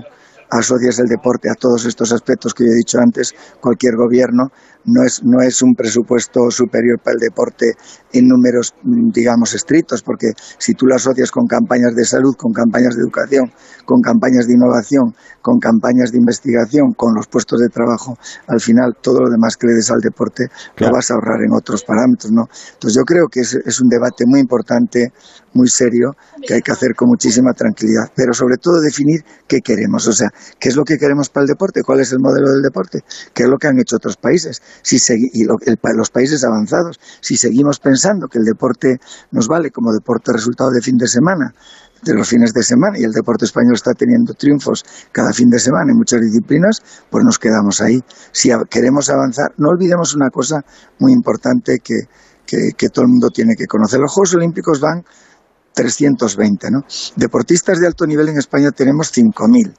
Speaker 20: asocias el deporte a todos estos aspectos que yo he dicho antes, cualquier gobierno no es, no es un presupuesto superior para el deporte en números, mm, digamos, estrictos, porque si tú lo asocias con campañas de salud, con campañas de educación, con campañas de innovación, con campañas de investigación, con los puestos de trabajo, al final todo lo demás que le des al deporte lo vas a ahorrar en otros parámetros, ¿no? Entonces yo creo que es, es un debate muy importante, muy serio, que hay que hacer con muchísima tranquilidad, pero sobre todo definir qué queremos, o sea, qué es lo que queremos para el deporte, cuál es el modelo del deporte, qué es lo que han hecho otros países si y los países avanzados, si seguimos pensando que el deporte nos vale como deporte resultado de fin de semana, de los fines de semana y el deporte español está teniendo triunfos cada fin de semana en muchas disciplinas, pues nos quedamos ahí. Si queremos avanzar, no olvidemos una cosa muy importante que, que, todo el mundo tiene que conocer. Los Juegos Olímpicos van 320, ¿no? Deportistas de alto nivel en España tenemos 5.000 eh,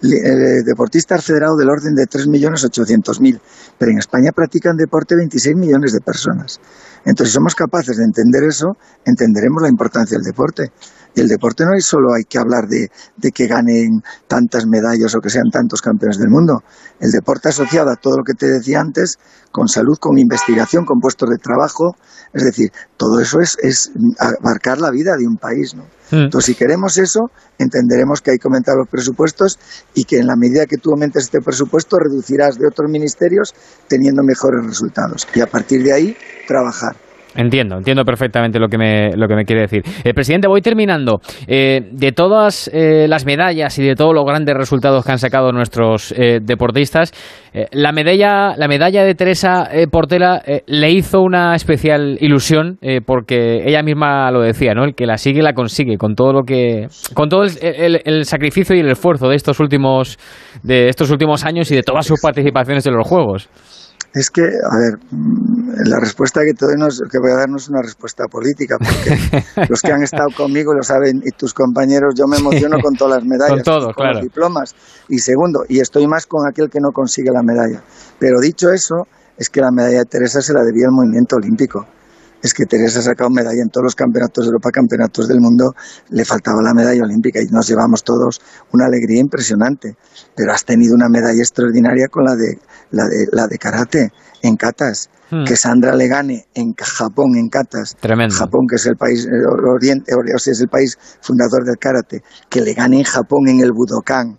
Speaker 20: deportistas federados del orden de 3.800.000, pero en España practican deporte 26 millones de personas. Entonces, si somos capaces de entender eso, entenderemos la importancia del deporte. Y el deporte no es solo hay que hablar de, de, que ganen tantas medallas o que sean tantos campeones del mundo. El deporte asociado a todo lo que te decía antes, con salud, con investigación, con puestos de trabajo, es decir, todo eso es, es abarcar la vida de un país. ¿no? Hmm. Entonces, si queremos eso, entenderemos que hay que aumentar los presupuestos y que en la medida que tú aumentes este presupuesto, reducirás de otros ministerios teniendo mejores resultados. Y a partir de ahí, trabajar.
Speaker 3: Entiendo, entiendo perfectamente lo que me, lo que me quiere decir. Eh, presidente, voy terminando. Eh, de todas eh, las medallas y de todos los grandes resultados que han sacado nuestros deportistas, la, medalla, la medalla de Teresa Portela le hizo una especial ilusión porque ella misma lo decía, ¿no? El que la sigue la consigue con todo lo que, con todo el, el sacrificio y el esfuerzo de estos últimos, de estos últimos años y de todas sus participaciones en los Juegos.
Speaker 20: Es que, a ver, la respuesta que doy que voy a dar no es una respuesta política, porque (laughs) los que han estado conmigo lo saben y tus compañeros, yo me emociono con todas las medallas,
Speaker 3: con,
Speaker 20: los diplomas. Y segundo, y estoy más con aquel que no consigue la medalla. Pero dicho eso, es que la medalla de Teresa se la debía al movimiento olímpico es que Teresa ha sacado medalla en todos los campeonatos de Europa, campeonatos del mundo, le faltaba la medalla olímpica y nos llevamos todos una alegría impresionante. Pero has tenido una medalla extraordinaria con la de la de, la de karate en katas. Hmm. Que Sandra le gane en Japón, en katas.
Speaker 3: Tremendo.
Speaker 20: Japón, que es el país, Oriente, o sea, es el país fundador del karate. Que le gane en Japón en el Budokan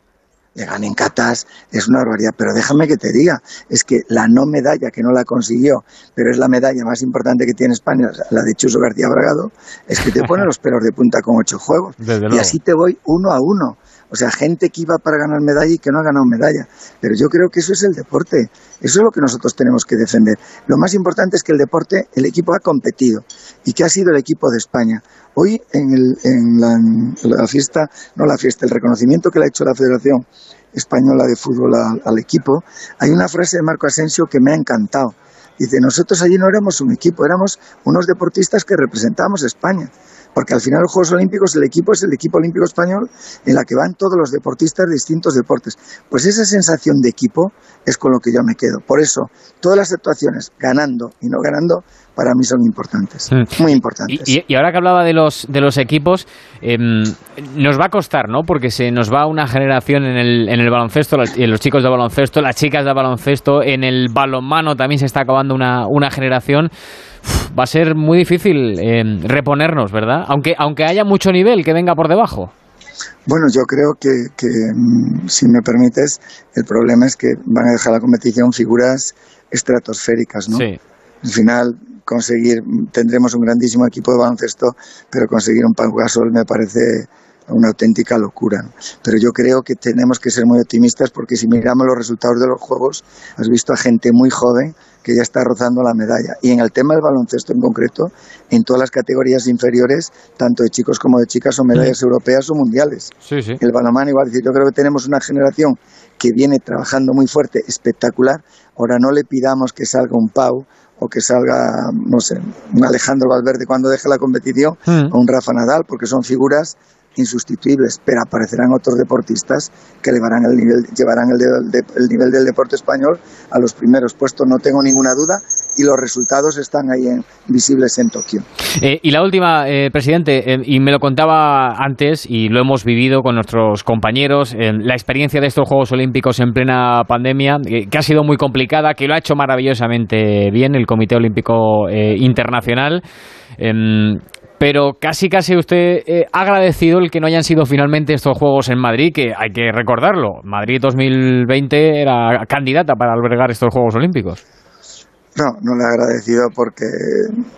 Speaker 20: le gane en katas, es una barbaridad. Pero déjame que te diga, es que la no medalla, que no la consiguió, pero es la medalla más importante que tiene España, la de Chuso García Bragado, es que te pone (laughs) los pelos de punta con ocho juegos. y así te voy uno a uno. O sea, gente que iba para ganar medalla y que no ha ganado medalla. Pero yo creo que eso es el deporte. Eso es lo que nosotros tenemos que defender. Lo más importante es que el deporte, el equipo ha competido y que ha sido el equipo de España. Hoy en, el, en, la, fiesta, no la fiesta, el reconocimiento que le ha hecho la Federación Española de Fútbol al equipo, hay una frase de Marco Asensio que me ha encantado. Dice, nosotros allí no éramos un equipo, éramos unos deportistas que representábamos a España porque al final los Juegos Olímpicos el equipo es el equipo olímpico español en la que van todos los deportistas de distintos deportes. Pues esa sensación de equipo es con lo que yo me quedo. Por eso, todas las actuaciones, ganando y no ganando, para mí son importantes, mm. muy importantes.
Speaker 3: Y, ahora que hablaba de los, de los equipos, em, nos va a costar, ¿no? Porque se nos va una generación en el, en el baloncesto, los chicos de baloncesto, las chicas de baloncesto, en el balonmano también se está acabando una, una generación, va a ser muy difícil eh, reponernos, ¿verdad? Aunque, aunque haya mucho nivel que venga por debajo.
Speaker 20: Bueno, yo creo que, que, mm, si me permites, el problema es que van a dejar la competición figuras estratosféricas, ¿no?
Speaker 3: Sí.
Speaker 20: Al final, conseguir, tendremos un grandísimo equipo de baloncesto, pero conseguir un Pau Gasol me parece una auténtica locura. Pero yo creo que tenemos que ser muy optimistas porque si miramos los resultados de los juegos, has visto a gente muy joven que ya está rozando la medalla. Y en el tema del baloncesto en concreto, en todas las categorías inferiores, tanto de chicos como de chicas, son medallas europeas o mundiales.
Speaker 3: Sí, sí.
Speaker 20: El balonmano igual, es decir, yo creo que tenemos una generación que viene trabajando muy fuerte, espectacular. Ahora no le pidamos que salga un Pau o que salga, no sé, un Alejandro Valverde cuando deje la competición
Speaker 3: Mm.
Speaker 20: o un Rafa Nadal, porque son figuras insustituibles, pero aparecerán otros deportistas que elevarán el nivel, llevarán el, de- el nivel del deporte español a los primeros puestos, no tengo ninguna duda, y los resultados están ahí en- visibles en Tokio.
Speaker 3: Eh, y la última, eh, presidente, eh, y me lo contaba antes y lo hemos vivido con nuestros compañeros, la experiencia de estos Juegos Olímpicos en plena pandemia, que ha sido muy complicada, que lo ha hecho maravillosamente bien el Comité Olímpico Internacional. Pero casi casi usted eh, ha agradecido el que no hayan sido finalmente estos Juegos en Madrid, que hay que recordarlo. Madrid 2020 era candidata para albergar estos Juegos Olímpicos.
Speaker 20: No, no le he agradecido porque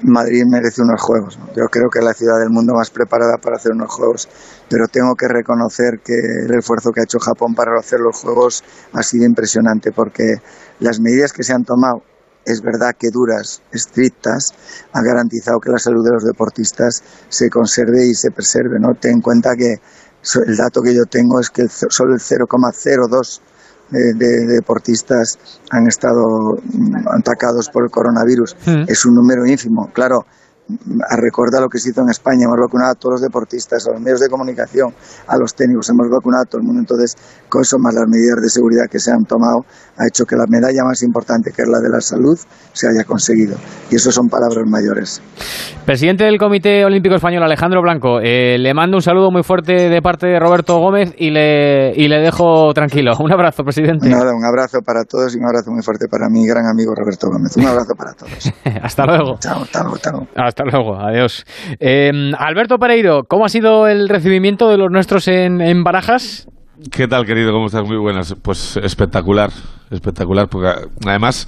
Speaker 20: Madrid merece unos juegos. Yo creo que es la ciudad del mundo más preparada para hacer unos juegos, pero tengo que reconocer que el esfuerzo que ha hecho Japón para hacer los juegos ha sido impresionante porque las medidas que se han tomado, es verdad que duras, estrictas, han garantizado que la salud de los deportistas se conserve y se preserve. ¿no? Ten en cuenta que el dato que yo tengo es que solo el 0,02 de, de deportistas han estado mm, atacados por el coronavirus.
Speaker 3: Mm.
Speaker 20: Es un número ínfimo. Claro, a recordar lo que se hizo en España, hemos vacunado a todos los deportistas, a los medios de comunicación, a los técnicos, hemos vacunado a todo el mundo. Entonces, con eso más las medidas de seguridad que se han tomado, ha hecho que la medalla más importante, que es la de la salud, se haya conseguido. Y eso son palabras mayores.
Speaker 3: Presidente del Comité Olímpico Español, Alejandro Blanco, eh, le mando un saludo muy fuerte de parte de Roberto Gómez y le, y le dejo tranquilo. (laughs) Un abrazo, presidente.
Speaker 20: Nada, un abrazo para todos y un abrazo muy fuerte para mi gran amigo Roberto Gómez. Un abrazo para todos. (laughs)
Speaker 3: Hasta luego.
Speaker 20: Chao, hasta luego, hasta luego.
Speaker 3: Hasta luego, adiós. Eh, Alberto Pereiro, ¿cómo ha sido el recibimiento de los nuestros en, en Barajas?
Speaker 21: ¿Qué tal, querido? ¿Cómo estás? Muy buenas. Pues espectacular, espectacular, porque además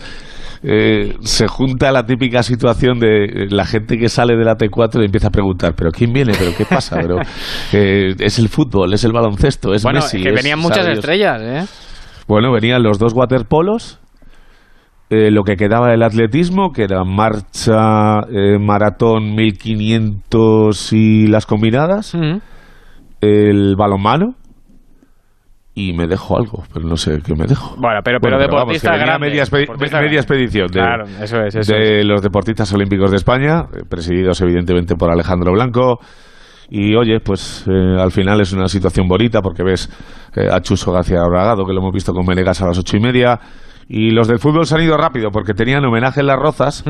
Speaker 21: eh, se junta la típica situación de la gente que sale de la T4 y empieza a preguntar, ¿pero quién viene? ¿Pero qué pasa? Pero (laughs) eh, es el fútbol, es el baloncesto, es
Speaker 3: bueno,
Speaker 21: Messi.
Speaker 3: que
Speaker 21: es-
Speaker 3: venían muchas estrellas, ¿eh?
Speaker 21: Bueno, venían los dos waterpolos, eh, lo que quedaba del atletismo, que era marcha, eh, maratón 1500 y las combinadas, el balonmano, y me dejo algo, pero no sé qué me dejo.
Speaker 3: Bueno, pero, pero
Speaker 21: Bueno, vamos,
Speaker 3: deportista grande,
Speaker 21: media,
Speaker 3: deportista
Speaker 21: expedición de,
Speaker 3: Claro, eso es, eso
Speaker 21: de los deportistas olímpicos de España, eh, presididos evidentemente por Alejandro Blanco. Y oye, pues eh, al final es una situación bonita porque ves eh, a Chuso García Bragado, que lo hemos visto con Menegas a las ocho y media. Y los del fútbol se han ido rápido porque tenían homenaje en las Rozas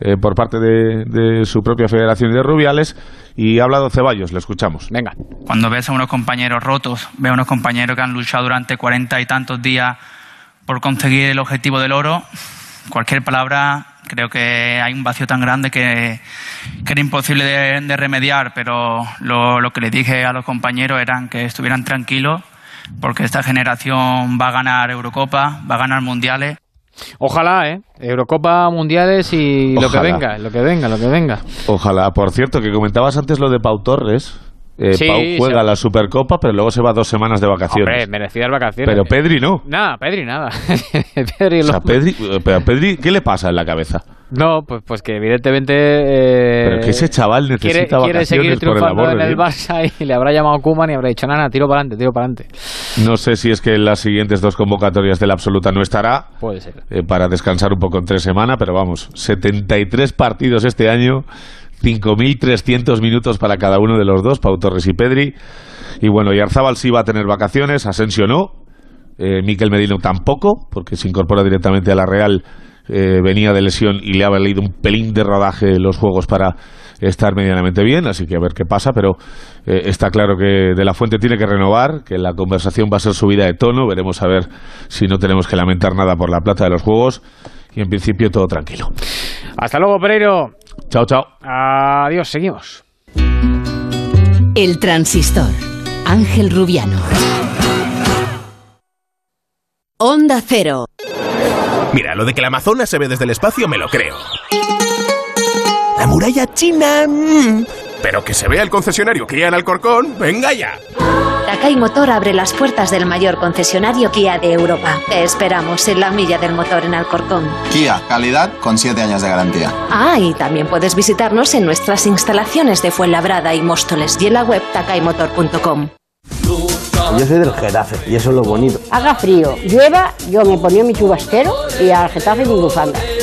Speaker 21: eh, por parte de, de su propia Federación de Rubiales. Y ha hablado Ceballos, le escuchamos.
Speaker 3: Venga.
Speaker 22: Cuando ves a unos compañeros rotos, ves a unos compañeros que han luchado durante cuarenta y tantos días por conseguir el objetivo del oro, cualquier palabra, creo que hay un vacío tan grande que, que era imposible de, de remediar, pero lo, lo que les dije a los compañeros eran que estuvieran tranquilos, porque esta generación va a ganar Eurocopa, va a ganar Mundiales.
Speaker 3: Ojalá, ¿eh? Eurocopa, Mundiales y lo que venga, lo que venga, lo que venga.
Speaker 21: Ojalá. Por cierto, que comentabas antes lo de Pau Torres. Eh,
Speaker 3: Sí,
Speaker 21: Pau juega
Speaker 3: sí.
Speaker 21: la Supercopa, pero luego se va dos semanas de vacaciones.
Speaker 3: Hombre, merecidas vacaciones.
Speaker 21: pero Pedri no.
Speaker 3: Nada, Pedri nada. (laughs) Pedri
Speaker 21: O sea,
Speaker 3: lo-
Speaker 21: Pedri, pero Pedri, ¿qué le pasa en la cabeza?
Speaker 3: No, pues, pues que evidentemente... eh,
Speaker 21: Pero que ese chaval necesita
Speaker 3: quiere, quiere
Speaker 21: vacaciones
Speaker 3: seguir
Speaker 21: por el
Speaker 3: triunfando
Speaker 21: amor
Speaker 3: en el. Barça y le habrá llamado Koeman y habrá dicho, nada, tiro para adelante, tiro para adelante.
Speaker 21: No sé si es que en las siguientes dos convocatorias de la absoluta no estará
Speaker 3: Puede ser.
Speaker 21: eh, para descansar un poco entre semana, pero vamos, 73 partidos este año, 5.300 minutos para cada uno de los dos, Pau Torres y Pedri. Y bueno, y Arzábal sí va a tener vacaciones, Asensio no, eh, Miquel Medino tampoco, porque se incorpora directamente a la Real, eh, venía de lesión y le ha valido un pelín de rodaje los juegos para estar medianamente bien, así que a ver qué pasa, pero eh, está claro que De La Fuente tiene que renovar, que la conversación va a ser subida de tono, veremos a ver si no tenemos que lamentar nada por la plata de los juegos. y en principio todo tranquilo.
Speaker 3: Hasta luego, Pereiro.
Speaker 21: Chao, chao.
Speaker 3: Adiós, seguimos.
Speaker 1: El transistor. Ángel Rubiano. Onda Cero.
Speaker 17: Mira, lo de que la Amazonas se ve desde el espacio me lo creo. La muralla china... mm, Pero que se vea el concesionario Kia en Alcorcón, venga ya.
Speaker 8: Takai Motor abre las puertas del mayor concesionario Kia de Europa. Te esperamos en la milla del motor en Alcorcón.
Speaker 23: Kia, calidad con 7 años de garantía.
Speaker 8: Ah, y también puedes visitarnos en nuestras instalaciones de Fuenlabrada y Móstoles y en la web takaimotor.com.
Speaker 18: Yo soy del Getafe y eso es lo bonito.
Speaker 19: Haga frío, llueva, yo me ponía mi chubastero y al Getafe mi bufanda.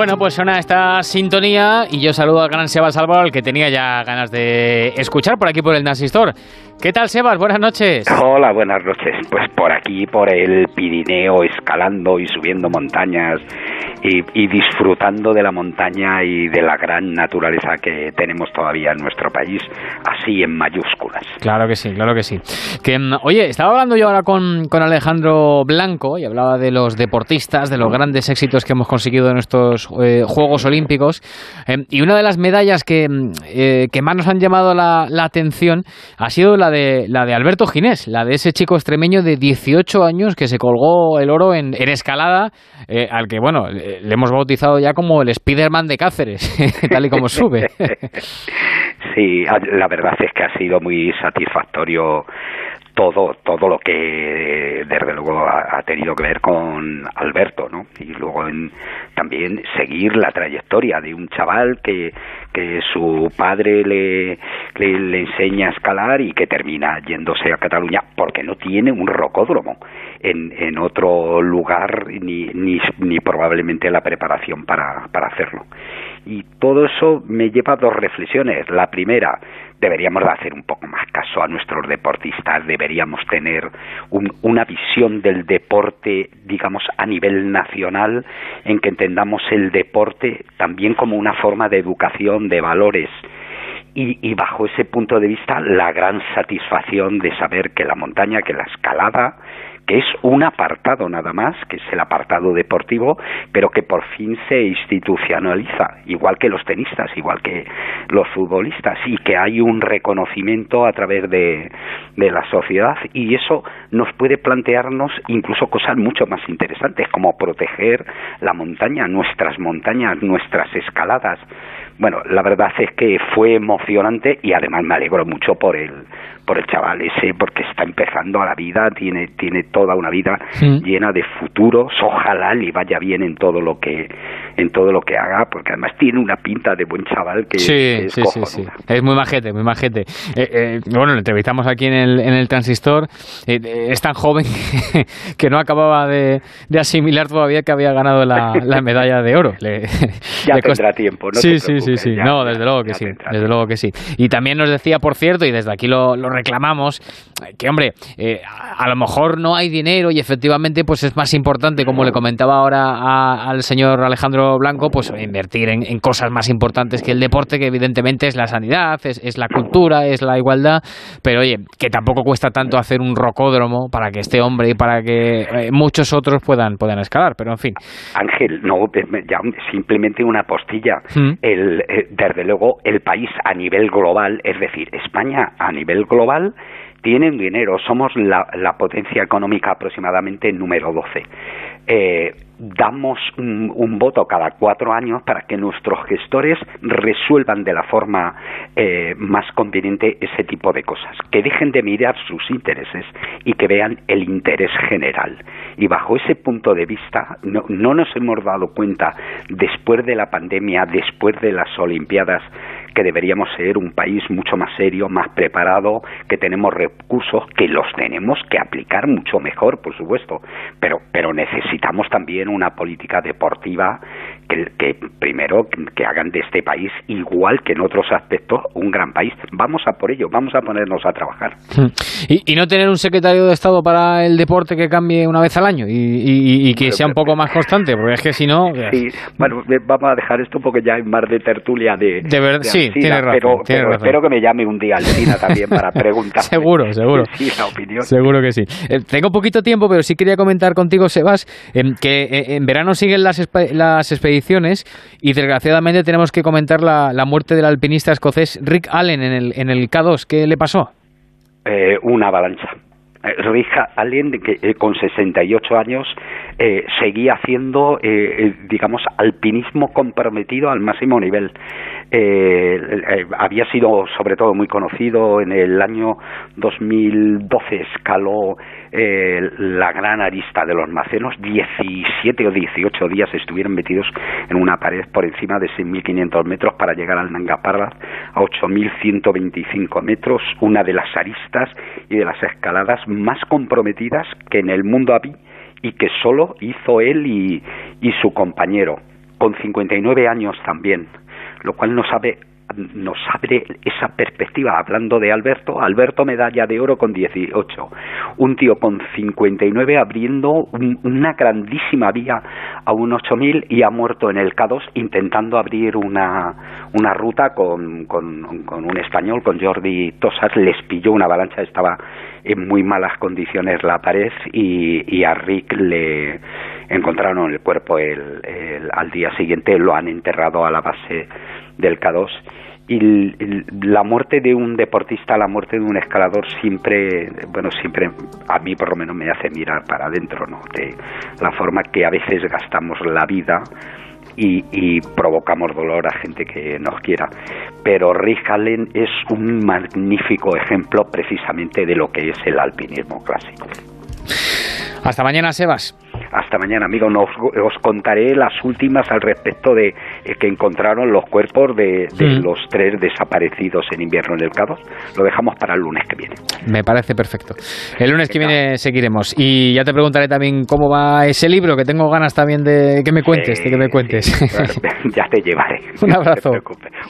Speaker 3: Bueno, pues suena esta sintonía y yo saludo al gran Sebas Álvaro, al que tenía ya ganas de escuchar por aquí por el Transistor. ¿Qué tal, Sebas? Buenas noches.
Speaker 24: Hola, buenas noches. Pues por aquí, por el Pirineo, escalando y subiendo montañas y, y disfrutando de la montaña y de la gran naturaleza que tenemos todavía en nuestro país, así en mayúsculas.
Speaker 3: Claro que sí, claro que sí. Que, mm, oye, estaba hablando yo ahora con, con Alejandro Blanco y hablaba de los deportistas, de los grandes éxitos que hemos conseguido en estos eh, Juegos Olímpicos. eh, y una de las medallas que, mm, eh, que más nos han llamado la, la atención ha sido la de, la de Alberto Ginés, la de ese chico extremeño de 18 años que se colgó el oro en, en escalada, eh, al que, bueno, le hemos bautizado ya como el Spiderman de Cáceres, (laughs) tal y como sube. (laughs)
Speaker 24: Sí, la verdad es que ha sido muy satisfactorio todo todo lo que desde luego ha, ha tenido que ver con Alberto, ¿no? Y luego en- también seguir la trayectoria de un chaval que que su padre le, le le enseña a escalar y que termina yéndose a Cataluña porque no tiene un rocódromo en, en otro lugar ni, ni, ni probablemente la preparación para, para hacerlo. Y todo eso me lleva a dos reflexiones. La primera, deberíamos de hacer un poco más caso a nuestros deportistas, deberíamos tener un- una visión del deporte, digamos, a nivel nacional, en que entendamos el deporte también como una forma de educación, de valores. Y, y bajo ese punto de vista, la gran satisfacción de saber que la montaña, que la escalada, es un apartado nada más, que es el apartado deportivo, pero que por fin se institucionaliza, igual que los tenistas, igual que los futbolistas, y que hay un reconocimiento a través de, de la sociedad, y eso nos puede plantearnos incluso cosas mucho más interesantes, como proteger la montaña, nuestras montañas, nuestras escaladas. Bueno, la verdad es que fue emocionante y además me alegro mucho por el por el chaval ese porque está empezando a la vida, tiene tiene toda una vida
Speaker 3: Mm.
Speaker 24: llena de futuros, ojalá le vaya bien en todo lo que en todo lo que haga, porque además tiene una pinta de buen chaval que, que
Speaker 3: Sí,
Speaker 24: es
Speaker 3: sí, sí, sí. Es muy majete, muy majete. Eh, eh, bueno, lo entrevistamos aquí en el, en el transistor. Eh, eh, es tan joven que, (laughs) que no acababa de, de asimilar todavía que había ganado la, la (laughs) medalla de oro. Le-
Speaker 24: Ya
Speaker 3: le
Speaker 24: tendrá tiempo, no
Speaker 3: sí,
Speaker 24: te
Speaker 3: sí, sí, sí.
Speaker 24: ya-
Speaker 3: no,
Speaker 24: ya-
Speaker 3: desde luego que
Speaker 24: ya
Speaker 3: sí. Desde luego que sí. Y también nos decía, por cierto, y desde aquí lo, lo reclamamos, que hombre, eh, a, a lo mejor no hay dinero y efectivamente pues es más importante, como le comentaba ahora a- al señor Alejandro Blanco, pues invertir en, en cosas más importantes que el deporte, que evidentemente es la sanidad, es, es la cultura, es la igualdad, pero oye, que tampoco cuesta tanto hacer un rocódromo para que este hombre y para que eh, muchos otros puedan, puedan escalar, pero en fin.
Speaker 24: Ángel, no, eh, ya simplemente una postilla.
Speaker 3: Mm.
Speaker 24: El, eh, desde luego, el país a nivel global, es decir, España a nivel global, tienen dinero. Somos la, la potencia económica aproximadamente número 12. Eh, damos un, voto cada cuatro años para que nuestros gestores resuelvan de la forma eh, más conveniente ese tipo de cosas, que dejen de mirar sus intereses y que vean el interés general. Y bajo ese punto de vista, no, no nos hemos dado cuenta, después de la pandemia, después de las Olimpiadas, que deberíamos ser un país mucho más serio, más preparado, que tenemos recursos, que los tenemos que aplicar mucho mejor, por supuesto, pero, pero necesitamos también una política deportiva que, que primero que hagan de este país igual que en otros aspectos un gran país. Vamos a por ello, vamos a ponernos a trabajar.
Speaker 3: Y, no tener un secretario de Estado para el deporte que cambie una vez al año y, que sea un poco más constante, porque es que si no... (laughs)
Speaker 24: Sí, bueno, vamos a dejar esto porque ya hay más de tertulia de...
Speaker 3: De verdad, sí, tiene razón,
Speaker 24: pero, espero que me llame un día al Alcina también para (laughs) preguntar.
Speaker 3: seguro, seguro.
Speaker 24: Sí, la opinión.
Speaker 3: Seguro que sí. Eh, tengo poquito tiempo, pero sí quería comentar contigo, Sebas, em, que eh, en verano siguen las, las expediciones y desgraciadamente tenemos que comentar la, muerte del alpinista escocés Rick Allen en el, en el K2. ¿Qué le pasó?
Speaker 24: Eh, una avalancha. Eh, Rick Allen, que eh, con 68 años eh, seguía haciendo, eh, digamos, alpinismo comprometido al máximo nivel. había sido, sobre todo, muy conocido en el año 2012, escaló la gran arista de los Macenos, 17 o 18 días estuvieron metidos en una pared por encima de 6.500 metros para llegar al Nanga Parbat a 8.125 metros, una de las aristas y de las escaladas más comprometidas que en el mundo había y que solo hizo él y, y su compañero, con 59 años también, lo cual no sabe nos abre esa perspectiva. Hablando de Alberto, Alberto medalla de oro con 18, un tío con 59 abriendo una grandísima vía a un 8000 y ha muerto en el K2 intentando abrir una, una ruta con, con, un español, con Jordi Tosas, les pilló una avalancha, estaba en muy malas condiciones la pared y, y a Rick le encontraron el cuerpo el, al día siguiente, lo han enterrado a la base del K2 y la muerte de un deportista, la muerte de un escalador siempre, bueno, siempre a mí por lo menos me hace mirar para adentro, ¿no? De la forma que a veces gastamos la vida y, provocamos dolor a gente que nos quiera. Pero Rick Allen es un magnífico ejemplo precisamente de lo que es el alpinismo clásico.
Speaker 3: Hasta mañana, Sebas.
Speaker 24: Hasta mañana, amigo. os contaré las últimas al respecto de eh, que encontraron los cuerpos de, mm. los tres desaparecidos en invierno en el Cabo. Lo dejamos para el lunes que viene.
Speaker 3: Me parece perfecto. El lunes que viene seguiremos. Y ya te preguntaré también cómo va ese libro, que tengo ganas también de que me cuentes, de que me cuentes. (laughs) (laughs)
Speaker 24: ya te llevaré. (laughs)
Speaker 3: Un abrazo.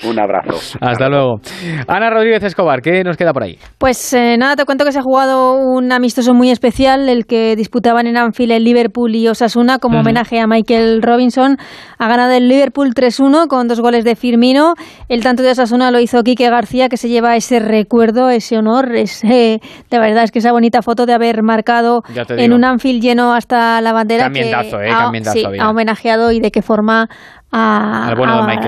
Speaker 24: Un abrazo.
Speaker 3: Hasta luego. Ana Rodríguez Escobar, ¿qué nos queda por ahí?
Speaker 25: Pues eh, nada, te cuento que se ha jugado un amistoso muy especial, el que disputaban en Anfield el Liverpool y Osasuna como homenaje a Michael Robinson. Ha ganado el Liverpool 3-1 con dos goles de Firmino. El tanto de Osasuna lo hizo Quique García, que se lleva ese recuerdo, ese honor. Ese, de verdad es que esa bonita foto de haber marcado en un Anfield lleno hasta la bandera.
Speaker 3: que ¿eh? ha,
Speaker 25: ha homenajeado y de qué forma a,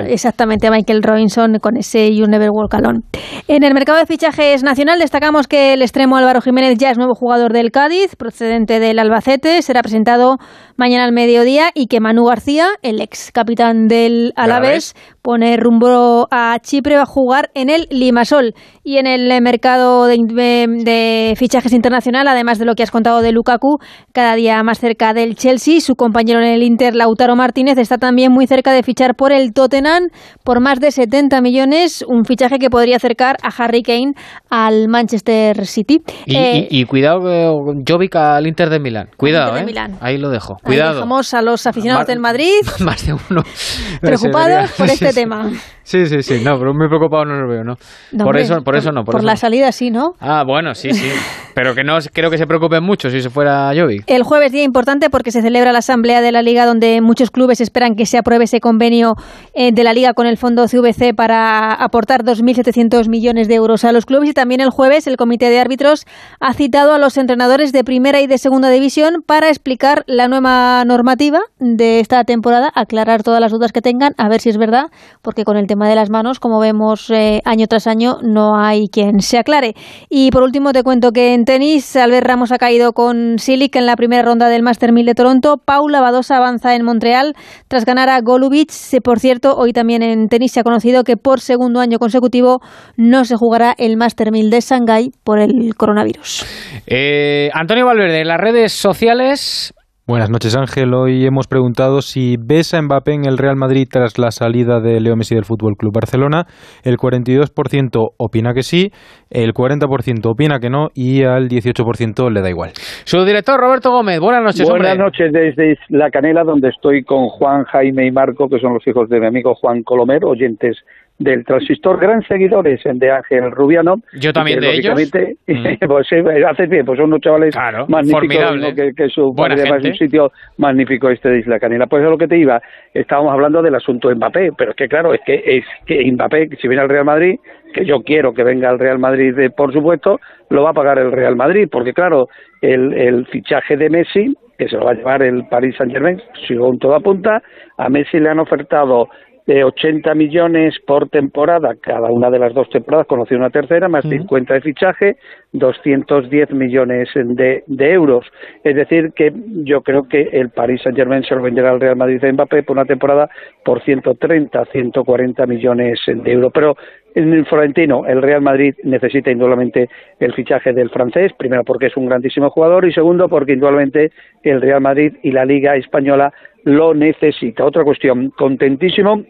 Speaker 25: exactamente a Michael Robinson con ese You Never Walk Alone. En el mercado de fichajes nacional destacamos que el extremo Álvaro Jiménez ya es nuevo jugador del Cádiz, procedente del Albacete, será presentado mañana al mediodía y que Manu García, el ex capitán del Alavés, pone rumbo a Chipre a jugar en el Limasol. Y en el mercado de, fichajes internacional, además de lo que has contado de Lukaku, cada día más cerca del Chelsea, su compañero en el Inter, Lautaro Martínez, está también muy cerca de fichar por el Tottenham por más de 70 millones, un fichaje que podría acercar a Harry Kane al Manchester City.
Speaker 3: Y, eh, cuidado con Jovic al Inter de Milán. Cuidado, eh. Ahí lo dejo. Cuidado.
Speaker 25: dejamos a los aficionados del Madrid. (laughs)
Speaker 3: Más de uno. (laughs) (laughs)
Speaker 25: Preocupados por este tema.
Speaker 3: Sí, sí, sí, no, pero muy preocupado no lo veo, ¿no? por, eso, por, eso no.
Speaker 25: Por, la salida sí, ¿no?
Speaker 3: Ah, bueno, sí, sí. Pero que no creo que se preocupen mucho si se fuera Jovi.
Speaker 25: El jueves día importante porque se celebra la asamblea de la Liga donde muchos clubes esperan que se apruebe ese convenio eh, de la Liga con el fondo CVC para aportar 2.700 millones de euros a los clubes y también el jueves el comité de árbitros ha citado a los entrenadores de primera y de segunda división para explicar la nueva normativa de esta temporada, aclarar todas las dudas que tengan, a ver si es verdad, porque con el tema de las manos, como vemos eh, año tras año, no hay quien se aclare. Y por último te cuento que en tenis, Albert Ramos ha caído con Silic en la primera ronda del Master 1000 de Toronto. Paula Badosa avanza en Montreal tras ganar a Golubic. Por cierto, hoy también en tenis se ha conocido que por segundo año consecutivo no se jugará el Master 1000 de Shanghái por el coronavirus.
Speaker 3: Eh, Antonio Valverde, las redes sociales
Speaker 4: Buenas noches Ángel, hoy hemos preguntado si ves a Mbappé en el Real Madrid tras la salida de Leo Messi del Fútbol Club Barcelona. El 42% opina que sí, el 40% opina que no y al 18% le da igual.
Speaker 3: Su director Roberto Gómez, buenas noches.
Speaker 26: Buenas noches desde La Canela, donde estoy con Juan, Jaime y Marco, que son los hijos de mi amigo Juan Colomer, oyentes del transistor, gran seguidores de Ángel Rubiano.
Speaker 3: Yo también de ellos.
Speaker 26: Mm. (laughs) Pues sí, haces bien, pues son unos chavales magníficos que, que, su padre es un sitio magnífico este de Isla Canela. Pues es lo que te iba, estábamos hablando del asunto Mbappé, pero es que claro, es que es que Mbappé, si viene al Real Madrid, que yo quiero que venga al Real Madrid, eh, por supuesto, lo va a pagar el Real Madrid, porque claro, el, el fichaje de Messi, que se lo va a llevar el Paris Saint Germain, según todo apunta, a Messi le han ofertado de 80 millones por temporada, cada una de las dos temporadas, conoció una tercera, más 50 de fichaje, 210 millones de, de, euros. Es decir, que yo creo que el Paris Saint-Germain se lo venderá al Real Madrid de Mbappé por una temporada por 130, 140 millones de euros. Pero en el Florentino, el Real Madrid necesita indudablemente el fichaje del francés, primero porque es un grandísimo jugador y segundo porque indudablemente el Real Madrid y la Liga Española lo necesita. Otra cuestión, contentísimo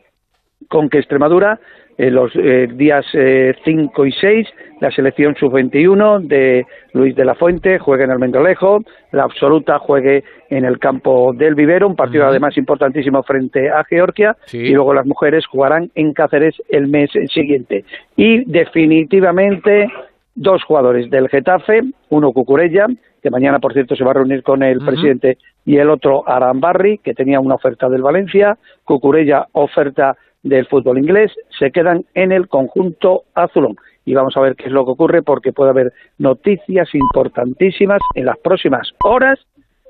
Speaker 26: con que Extremadura en los eh, días 5 eh, y 6 la selección sub-21 de Luis de la Fuente juegue en el Mendelejo, la absoluta juegue en el campo del Vivero, un partido además importantísimo frente a Georgia, y luego las mujeres jugarán en Cáceres el mes siguiente. Y definitivamente dos jugadores del Getafe, uno Cucurella, que mañana por cierto se va a reunir con el presidente, y el otro Arambarri, que tenía una oferta del Valencia, Cucurella oferta del fútbol inglés se quedan en el conjunto azulón. Y vamos a ver qué es lo que ocurre porque puede haber noticias importantísimas en las próximas horas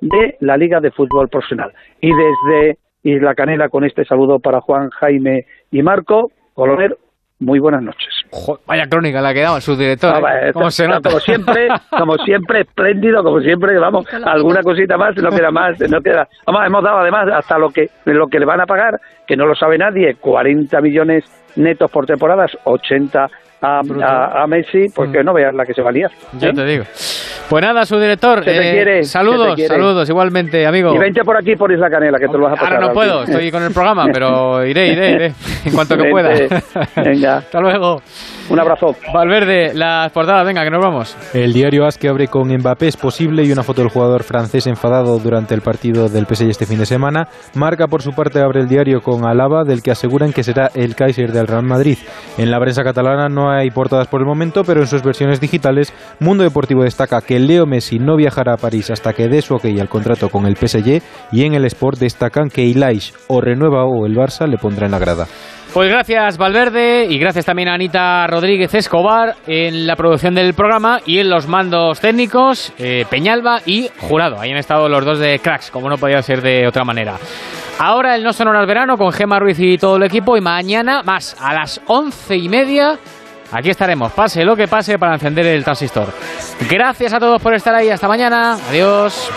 Speaker 26: de la Liga de Fútbol Profesional. Y desde Isla Canela con este saludo para Juan, Jaime y Marco, Coloner, muy buenas noches.
Speaker 3: vaya crónica la que daba el subdirector.
Speaker 26: Ah, ¿eh? Como siempre, como siempre, espléndido, como siempre, vamos, alguna cosita más, no queda más, no queda. Vamos, hemos dado además hasta lo que, lo que le van a pagar, que no lo sabe nadie, 40 millones netos por temporadas, 80 a, Messi, pues que no veas la que se valía.
Speaker 3: Ya te digo. Pues nada, su director. Eh, saludos, saludos, igualmente, amigo.
Speaker 26: Y vente por aquí, por Isla Canela, que te lo vas a pasar.
Speaker 3: Ahora no puedo, estoy con el programa, pero iré, iré, iré, en cuanto que pueda.
Speaker 26: Venga. (laughs)
Speaker 3: Hasta luego.
Speaker 26: Un abrazo.
Speaker 3: Valverde, las portadas, venga, que nos vamos.
Speaker 4: El diario As que abre con Mbappé es posible y una foto del jugador francés enfadado durante el partido del PSG este fin de semana. Marca, por su parte, abre el diario con Alaba, del que aseguran que será el Kaiser del Real Madrid. En la prensa catalana no hay portadas por el momento, pero en sus versiones digitales, Mundo Deportivo destaca que Leo Messi no viajará a París hasta que dé su ok al contrato con el PSG y en el Sport destacan que Ilaish o renueva o el Barça le pondrá en la grada.
Speaker 3: Pues gracias Valverde y gracias también a Anita Rodríguez Escobar en la producción del programa y en los mandos técnicos, eh, Peñalba y Jurado. Ahí han estado los dos de cracks, como no podía ser de otra manera. Ahora el No Sonora Verano con Gema Ruiz y todo el equipo y mañana más a las once y media Aquí estaremos, pase lo que pase para encender el transistor. Gracias a todos por estar ahí. Hasta mañana. Adiós.